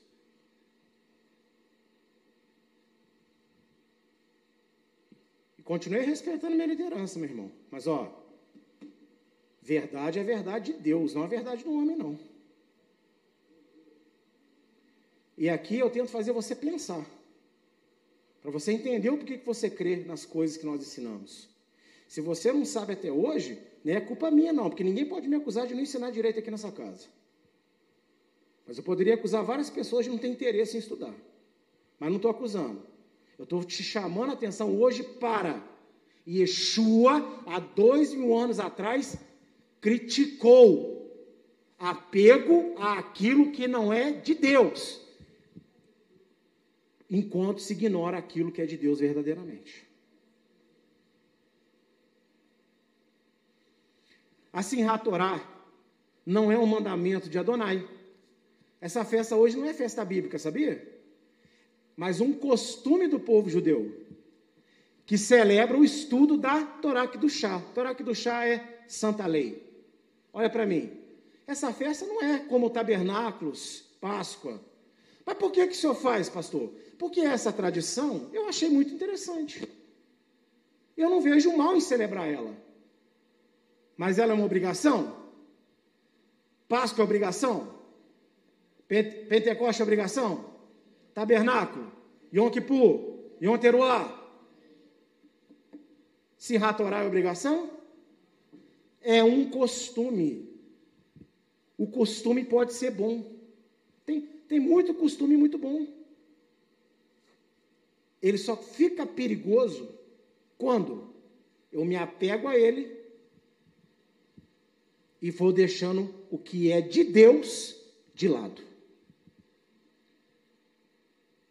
[SPEAKER 2] E continuei respeitando minha liderança, meu irmão. Mas, ó, verdade é verdade de Deus, não é verdade do homem, não. E aqui eu tento fazer você pensar. Para você entender o porquê que você crê nas coisas que nós ensinamos. Se você não sabe até hoje, não é culpa minha não, porque ninguém pode me acusar de não ensinar direito aqui nessa casa. Mas eu poderia acusar várias pessoas de não ter interesse em estudar. Mas não estou acusando. Eu estou te chamando a atenção hoje para Yeshua, há dois mil anos atrás, criticou apego àquilo que não é de Deus, enquanto se ignora aquilo que é de Deus verdadeiramente. Assim, Ratorá não é um mandamento de Adonai. Essa festa hoje não é festa bíblica, sabia? Mas um costume do povo judeu que celebra o estudo da Torá do chá. Torá do chá é santa lei. Olha para mim. Essa festa não é como tabernáculos, Páscoa. Mas por que, que o senhor faz, pastor? Porque essa tradição eu achei muito interessante. Eu não vejo mal em celebrar ela. Mas ela é uma obrigação? Páscoa é obrigação? Pentecoste é obrigação? Tabernáculo? Yom Kippur? Yom Teruah? Se ratorar é obrigação? É um costume. O costume pode ser bom. Tem, tem muito costume muito bom. Ele só fica perigoso quando eu me apego a ele e vou deixando o que é de Deus de lado.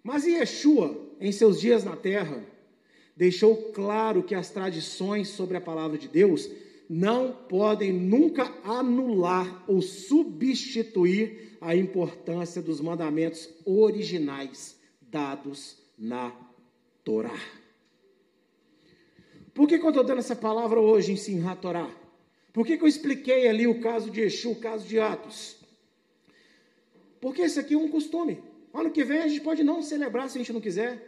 [SPEAKER 2] Mas Yeshua, em seus dias na terra, deixou claro que as tradições sobre a palavra de Deus não podem nunca anular ou substituir a importância dos mandamentos originais dados na Torá. Por que, que eu estou dando essa palavra hoje em Simhat Torá? Por que, que eu expliquei ali o caso de Exu, o caso de Atos? Porque esse aqui é um costume. Ano que vem a gente pode não celebrar se a gente não quiser.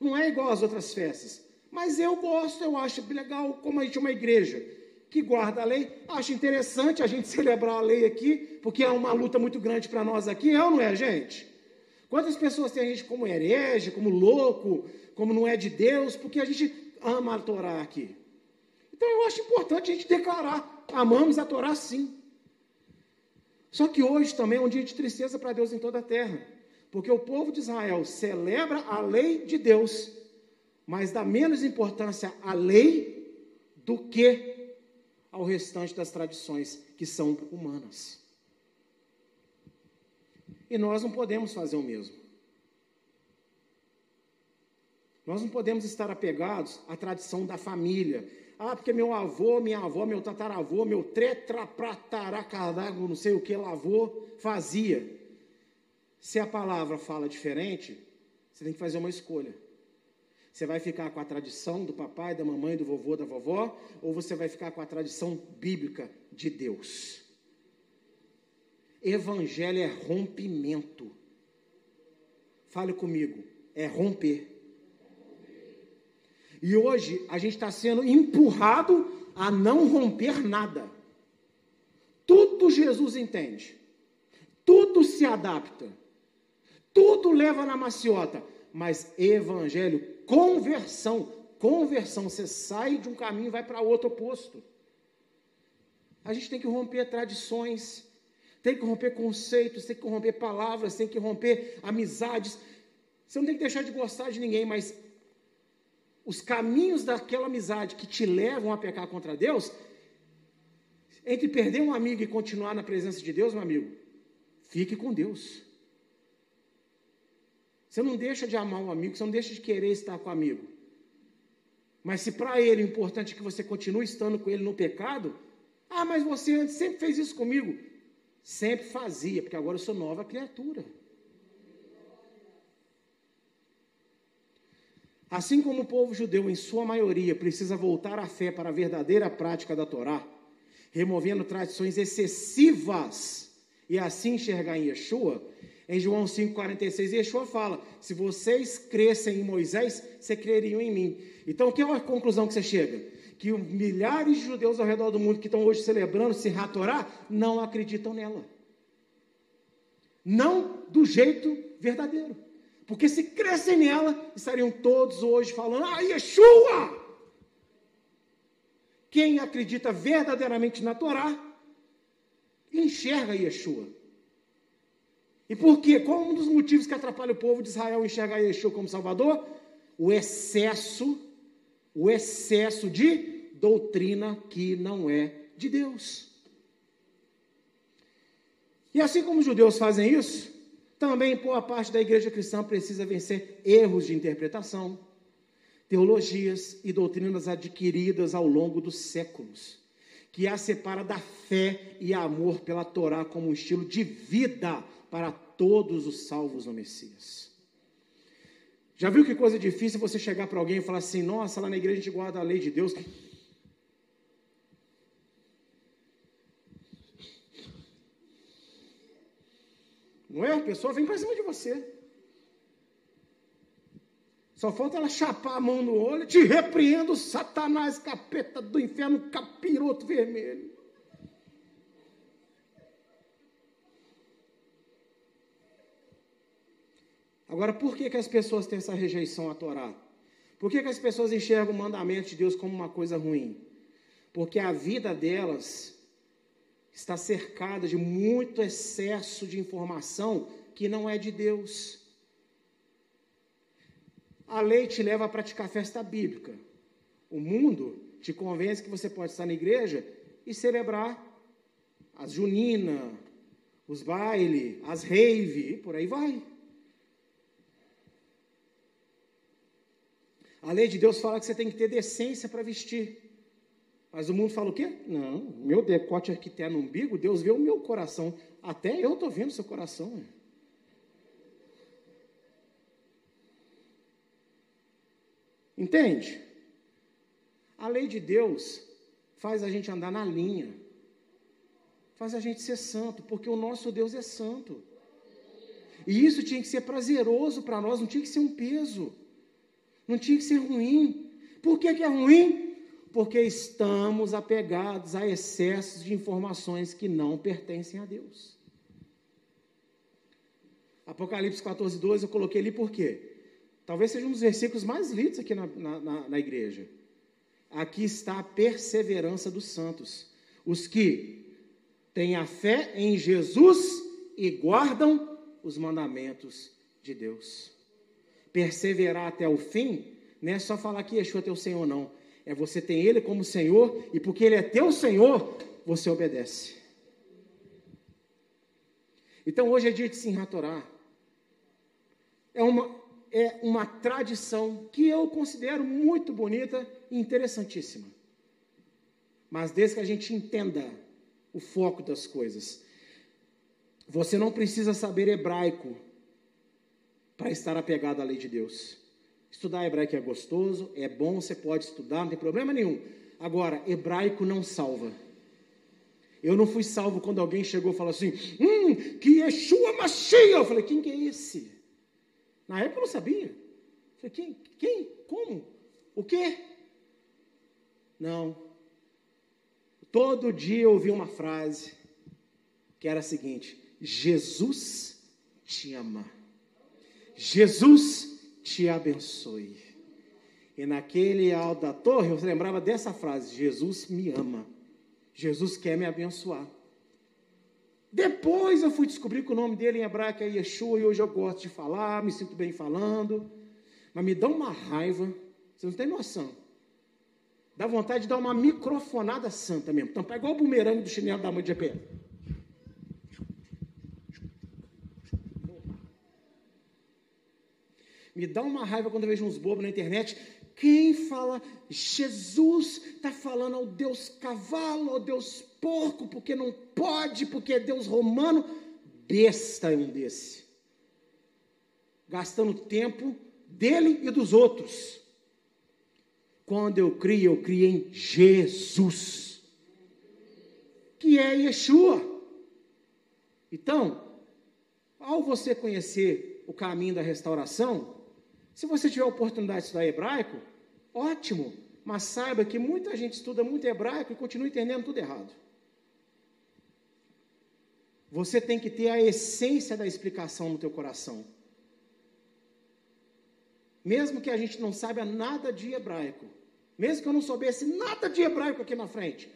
[SPEAKER 2] Não é igual às outras festas. Mas eu gosto, eu acho legal, como a gente é uma igreja que guarda a lei, acho interessante a gente celebrar a lei aqui, porque é uma luta muito grande para nós aqui, é ou não é, gente? Quantas pessoas tem a gente como herege, como louco, como não é de Deus, porque a gente ama a Torá aqui. Então eu acho importante a gente declarar, amamos a Torá sim. Só que hoje também é um dia de tristeza para Deus em toda a terra, porque o povo de Israel celebra a lei de Deus, mas dá menos importância à lei do que ao restante das tradições que são humanas. E nós não podemos fazer o mesmo. Nós não podemos estar apegados à tradição da família. Ah, porque meu avô, minha avó, meu tataravô, meu tetraprataracadago, não sei o que, lavô, fazia. Se a palavra fala diferente, você tem que fazer uma escolha. Você vai ficar com a tradição do papai, da mamãe, do vovô, da vovó, ou você vai ficar com a tradição bíblica de Deus? Evangelho é rompimento. Fale comigo, é romper. E hoje a gente está sendo empurrado a não romper nada. Tudo Jesus entende, tudo se adapta, tudo leva na maciota, mas evangelho Conversão. Conversão. Você sai de um caminho e vai para outro oposto. A gente tem que romper tradições, tem que romper conceitos, tem que romper palavras, tem que romper amizades. Você não tem que deixar de gostar de ninguém, mas os caminhos daquela amizade que te levam a pecar contra Deus, entre perder um amigo e continuar na presença de Deus, meu amigo, fique com Deus. Você não deixa de amar um amigo, você não deixa de querer estar com o um amigo. Mas se para ele é importante que você continue estando com ele no pecado, ah, mas você sempre fez isso comigo. Sempre fazia, porque agora eu sou nova criatura. Assim como o povo judeu, em sua maioria, precisa voltar à fé para a verdadeira prática da Torá, removendo tradições excessivas e assim enxergar em Yeshua, em João 5,46, Yeshua fala: se vocês crescem em Moisés, vocês creriam em mim. Então, que é a conclusão que você chega? Que milhares de judeus ao redor do mundo que estão hoje celebrando se Torá não acreditam nela. Não do jeito verdadeiro. Porque se crescem nela, estariam todos hoje falando: Ah, Yeshua! quem acredita verdadeiramente na Torá, enxerga Yeshua. E por quê? Qual é um dos motivos que atrapalha o povo de Israel enxergar Yeshua como Salvador? O excesso, o excesso de doutrina que não é de Deus. E assim como os judeus fazem isso, também boa parte da igreja cristã precisa vencer erros de interpretação, teologias e doutrinas adquiridas ao longo dos séculos, que a separa da fé e amor pela Torá como um estilo de vida para todos os salvos no Messias. Já viu que coisa difícil você chegar para alguém e falar assim: nossa, lá na igreja a gente guarda a lei de Deus. Não é? A pessoa vem para cima de você. Só falta ela chapar a mão no olho, te repreendo, Satanás, capeta do inferno, capiroto vermelho. Agora, por que, que as pessoas têm essa rejeição à Torá? Por que, que as pessoas enxergam o mandamento de Deus como uma coisa ruim? Porque a vida delas está cercada de muito excesso de informação que não é de Deus. A lei te leva a praticar festa bíblica. O mundo te convence que você pode estar na igreja e celebrar as junina, os baile, as rave, e por aí vai. A lei de Deus fala que você tem que ter decência para vestir. Mas o mundo fala o quê? Não, meu decote aqui tem no umbigo, Deus vê o meu coração. Até eu estou vendo seu coração. Entende? A lei de Deus faz a gente andar na linha, faz a gente ser santo, porque o nosso Deus é santo. E isso tinha que ser prazeroso para nós, não tinha que ser um peso, não tinha que ser ruim. Por que, que é ruim? Porque estamos apegados a excessos de informações que não pertencem a Deus. Apocalipse 14, 12, eu coloquei ali por quê? Talvez seja um dos versículos mais lidos aqui na, na, na igreja. Aqui está a perseverança dos santos, os que têm a fé em Jesus e guardam os mandamentos de Deus. Perseverar até o fim não é só falar que Yeshua é teu Senhor, não. É você ter Ele como Senhor e porque Ele é teu Senhor, você obedece. Então hoje é dia de se enratorar. É uma, é uma tradição que eu considero muito bonita e interessantíssima. Mas desde que a gente entenda o foco das coisas, você não precisa saber hebraico para estar apegado à lei de Deus. Estudar hebraico é gostoso, é bom, você pode estudar, não tem problema nenhum. Agora, hebraico não salva. Eu não fui salvo quando alguém chegou e falou assim: Hum, que Yeshua Mashiach. Eu falei: Quem que é esse? Na época eu não sabia. Falei, quem? Quem? Como? O quê? Não. Todo dia eu ouvi uma frase que era a seguinte: Jesus te ama. Jesus te abençoe. E naquele alto da torre eu lembrava dessa frase: Jesus me ama. Jesus quer me abençoar. Depois eu fui descobrir que o nome dele em hebraico é Yeshua e hoje eu gosto de falar, me sinto bem falando. Mas me dá uma raiva, você não tem noção. Dá vontade de dar uma microfonada santa mesmo. Tampar igual o bumerangue do chinelo da mãe de GP. Me dá uma raiva quando eu vejo uns bobos na internet quem fala Jesus está falando ao Deus cavalo, ao Deus porco, porque não pode, porque é Deus romano. Besta é um desse. Gastando tempo dele e dos outros. Quando eu crio, eu crio em Jesus, que é Yeshua. Então, ao você conhecer o caminho da restauração, se você tiver a oportunidade de estudar hebraico, ótimo, mas saiba que muita gente estuda muito hebraico e continua entendendo tudo errado. Você tem que ter a essência da explicação no teu coração. Mesmo que a gente não saiba nada de hebraico, mesmo que eu não soubesse nada de hebraico aqui na frente,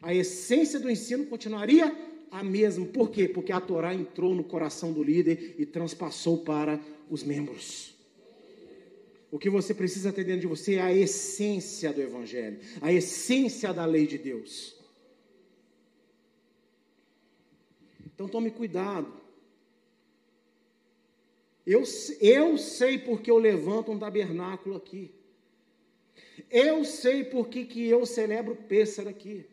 [SPEAKER 2] a essência do ensino continuaria a mesma. Por quê? Porque a Torá entrou no coração do líder e transpassou para os membros. O que você precisa ter dentro de você é a essência do Evangelho, a essência da lei de Deus. Então tome cuidado. Eu, eu sei porque eu levanto um tabernáculo aqui. Eu sei porque que eu celebro pêssaro aqui.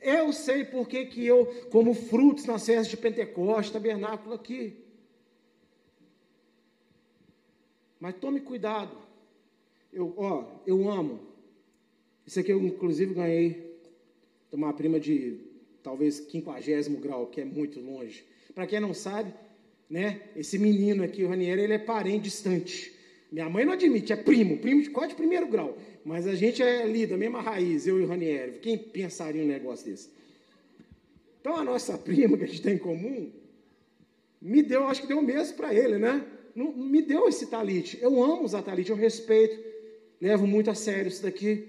[SPEAKER 2] Eu sei porque que eu como frutos nas festas de Pentecostes, tabernáculo aqui. Mas tome cuidado. Eu, ó, eu amo. Isso aqui eu inclusive ganhei de uma prima de talvez quinquagésimo grau, que é muito longe. Para quem não sabe, né, esse menino aqui, o Ranieri, ele é parente distante. Minha mãe não admite, é primo, primo de quase primeiro grau. Mas a gente é ali da mesma raiz, eu e o Ranieri. Quem pensaria um negócio desse? Então a nossa prima que a gente tem em comum, me deu, acho que deu o mesmo para ele, né? Não, me deu esse talite. Eu amo usar talite, eu respeito, levo muito a sério isso daqui.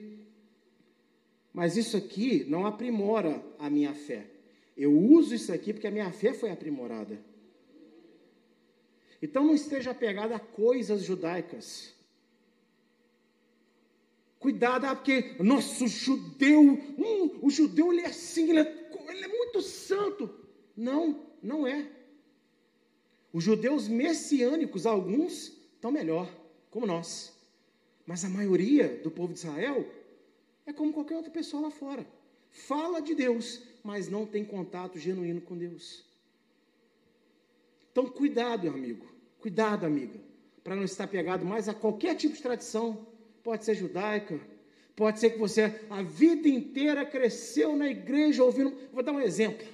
[SPEAKER 2] Mas isso aqui não aprimora a minha fé. Eu uso isso aqui porque a minha fé foi aprimorada. Então não esteja apegado a coisas judaicas. Cuidado, ah, porque nosso judeu, hum, o judeu ele é assim, ele é, ele é muito santo. Não, não é. Os judeus messiânicos, alguns, estão melhor, como nós. Mas a maioria do povo de Israel é como qualquer outra pessoa lá fora. Fala de Deus, mas não tem contato genuíno com Deus. Então, cuidado, amigo. Cuidado, amiga. Para não estar pegado mais a qualquer tipo de tradição. Pode ser judaica. Pode ser que você a vida inteira cresceu na igreja ouvindo. Vou dar um exemplo.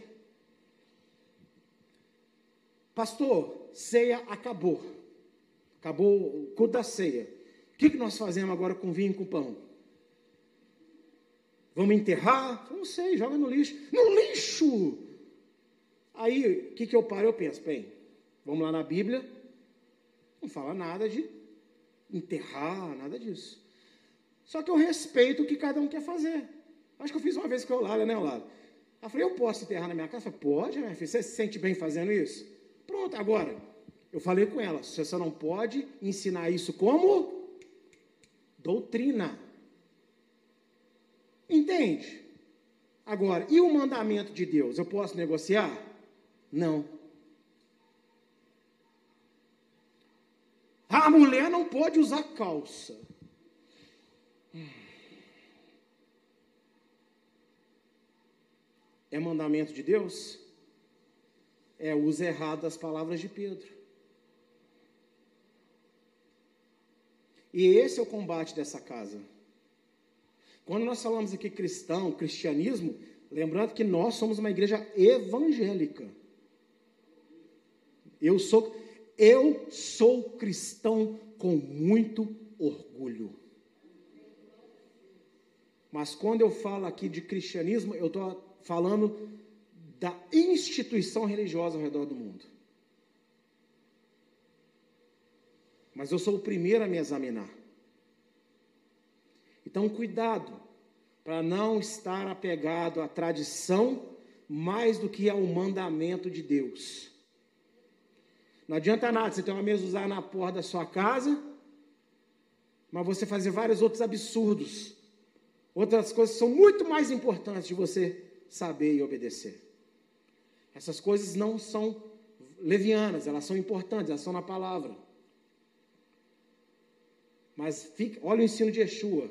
[SPEAKER 2] Pastor, ceia acabou. Acabou o culto da ceia. O que, nós fazemos agora com vinho e com pão? Vamos enterrar? não sei, joga no lixo. No lixo! Aí, o que, eu paro? Eu penso, bem, vamos lá na Bíblia, não fala nada de enterrar, nada disso. Só que eu respeito o que cada um quer fazer. Acho que eu fiz uma vez com o Eulália, né, Eulália? Eu falei, eu posso enterrar na minha casa? Falei, pode, minha filha, você se sente bem fazendo isso? Pronto, agora, eu falei com ela, você só não pode ensinar isso como doutrina. Entende? Agora, e o mandamento de Deus? Eu posso negociar? Não. A mulher não pode usar calça. É mandamento de Deus? É o uso errado das palavras de Pedro. E esse é o combate dessa casa. Quando nós falamos aqui cristão, cristianismo, lembrando que nós somos uma igreja evangélica. Eu sou eu sou cristão com muito orgulho. Mas quando eu falo aqui de cristianismo, eu estou falando da instituição religiosa ao redor do mundo. Mas eu sou o primeiro a me examinar. Então, cuidado para não estar apegado à tradição mais do que ao mandamento de Deus. Não adianta nada você ter uma mesa usar na porta da sua casa, mas você fazer vários outros absurdos. Outras coisas são muito mais importantes de você saber e obedecer. Essas coisas não são levianas, elas são importantes, elas são na palavra. Mas fica, olha o ensino de Yeshua.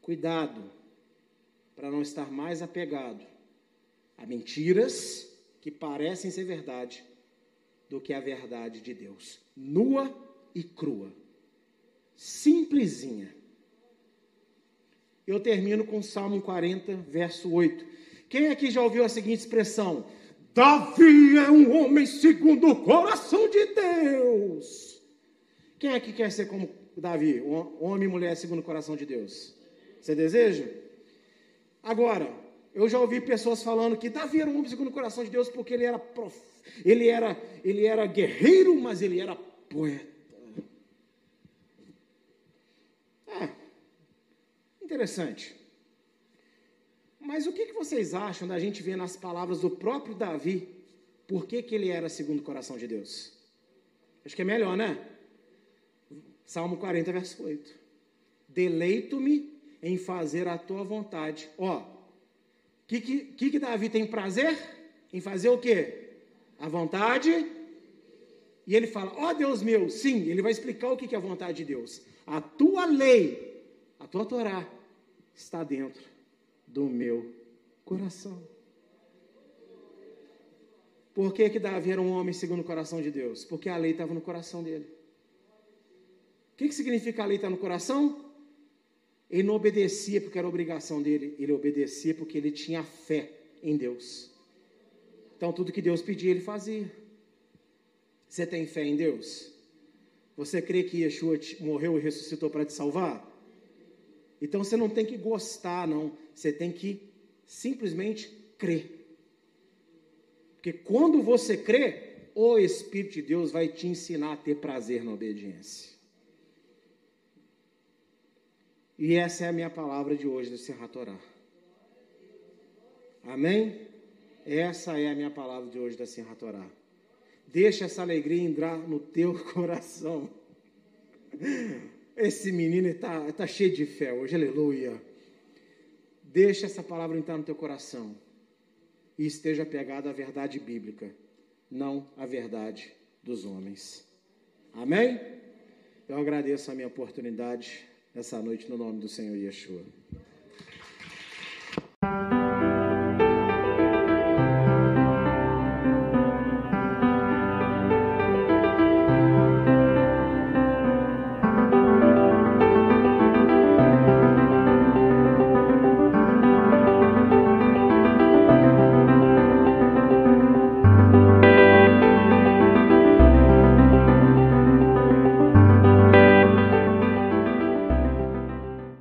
[SPEAKER 2] Cuidado para não estar mais apegado a mentiras que parecem ser verdade do que a verdade de Deus. Nua e crua. Simplesinha. Eu termino com Salmo 40, verso 8. Quem aqui já ouviu a seguinte expressão? Davi é um homem segundo o coração de Deus. Quem aqui quer ser como Davi, homem e mulher segundo o coração de Deus? Você deseja? Agora, eu já ouvi pessoas falando que Davi era um homem segundo o coração de Deus porque ele era prof... ele era ele era guerreiro, mas ele era poeta. É, Interessante. Mas o que, que vocês acham da gente ver nas palavras do próprio Davi por que, que ele era segundo o coração de Deus? Acho que é melhor, né? Salmo 40, verso 8. Deleito-me em fazer a tua vontade. Ó, o que, que, que Davi tem prazer? Em fazer o quê? A vontade. E ele fala, ó Deus meu, sim, ele vai explicar o que, que é a vontade de Deus. A tua lei, a tua Torá, está dentro do meu coração. Por que, que Davi era um homem segundo o coração de Deus? Porque a lei estava no coração dele. O que, que significa a lei estar no coração? Ele não obedecia porque era obrigação dele, ele obedecia porque ele tinha fé em Deus. Então, tudo que Deus pedia, ele fazia. Você tem fé em Deus? Você crê que Yeshua morreu e ressuscitou para te salvar? Então você não tem que gostar, não. Você tem que simplesmente crer. Porque quando você crê, o Espírito de Deus vai te ensinar a ter prazer na obediência. E essa é a minha palavra de hoje do Serra Torá. Amém? Essa é a minha palavra de hoje da Serra Torá. Deixa essa alegria entrar no teu coração. Esse menino está tá cheio de fé hoje, aleluia. Deixa essa palavra entrar no teu coração e esteja apegado à verdade bíblica, não à verdade dos homens. Amém? Eu agradeço a minha oportunidade essa noite no nome do Senhor Yeshua.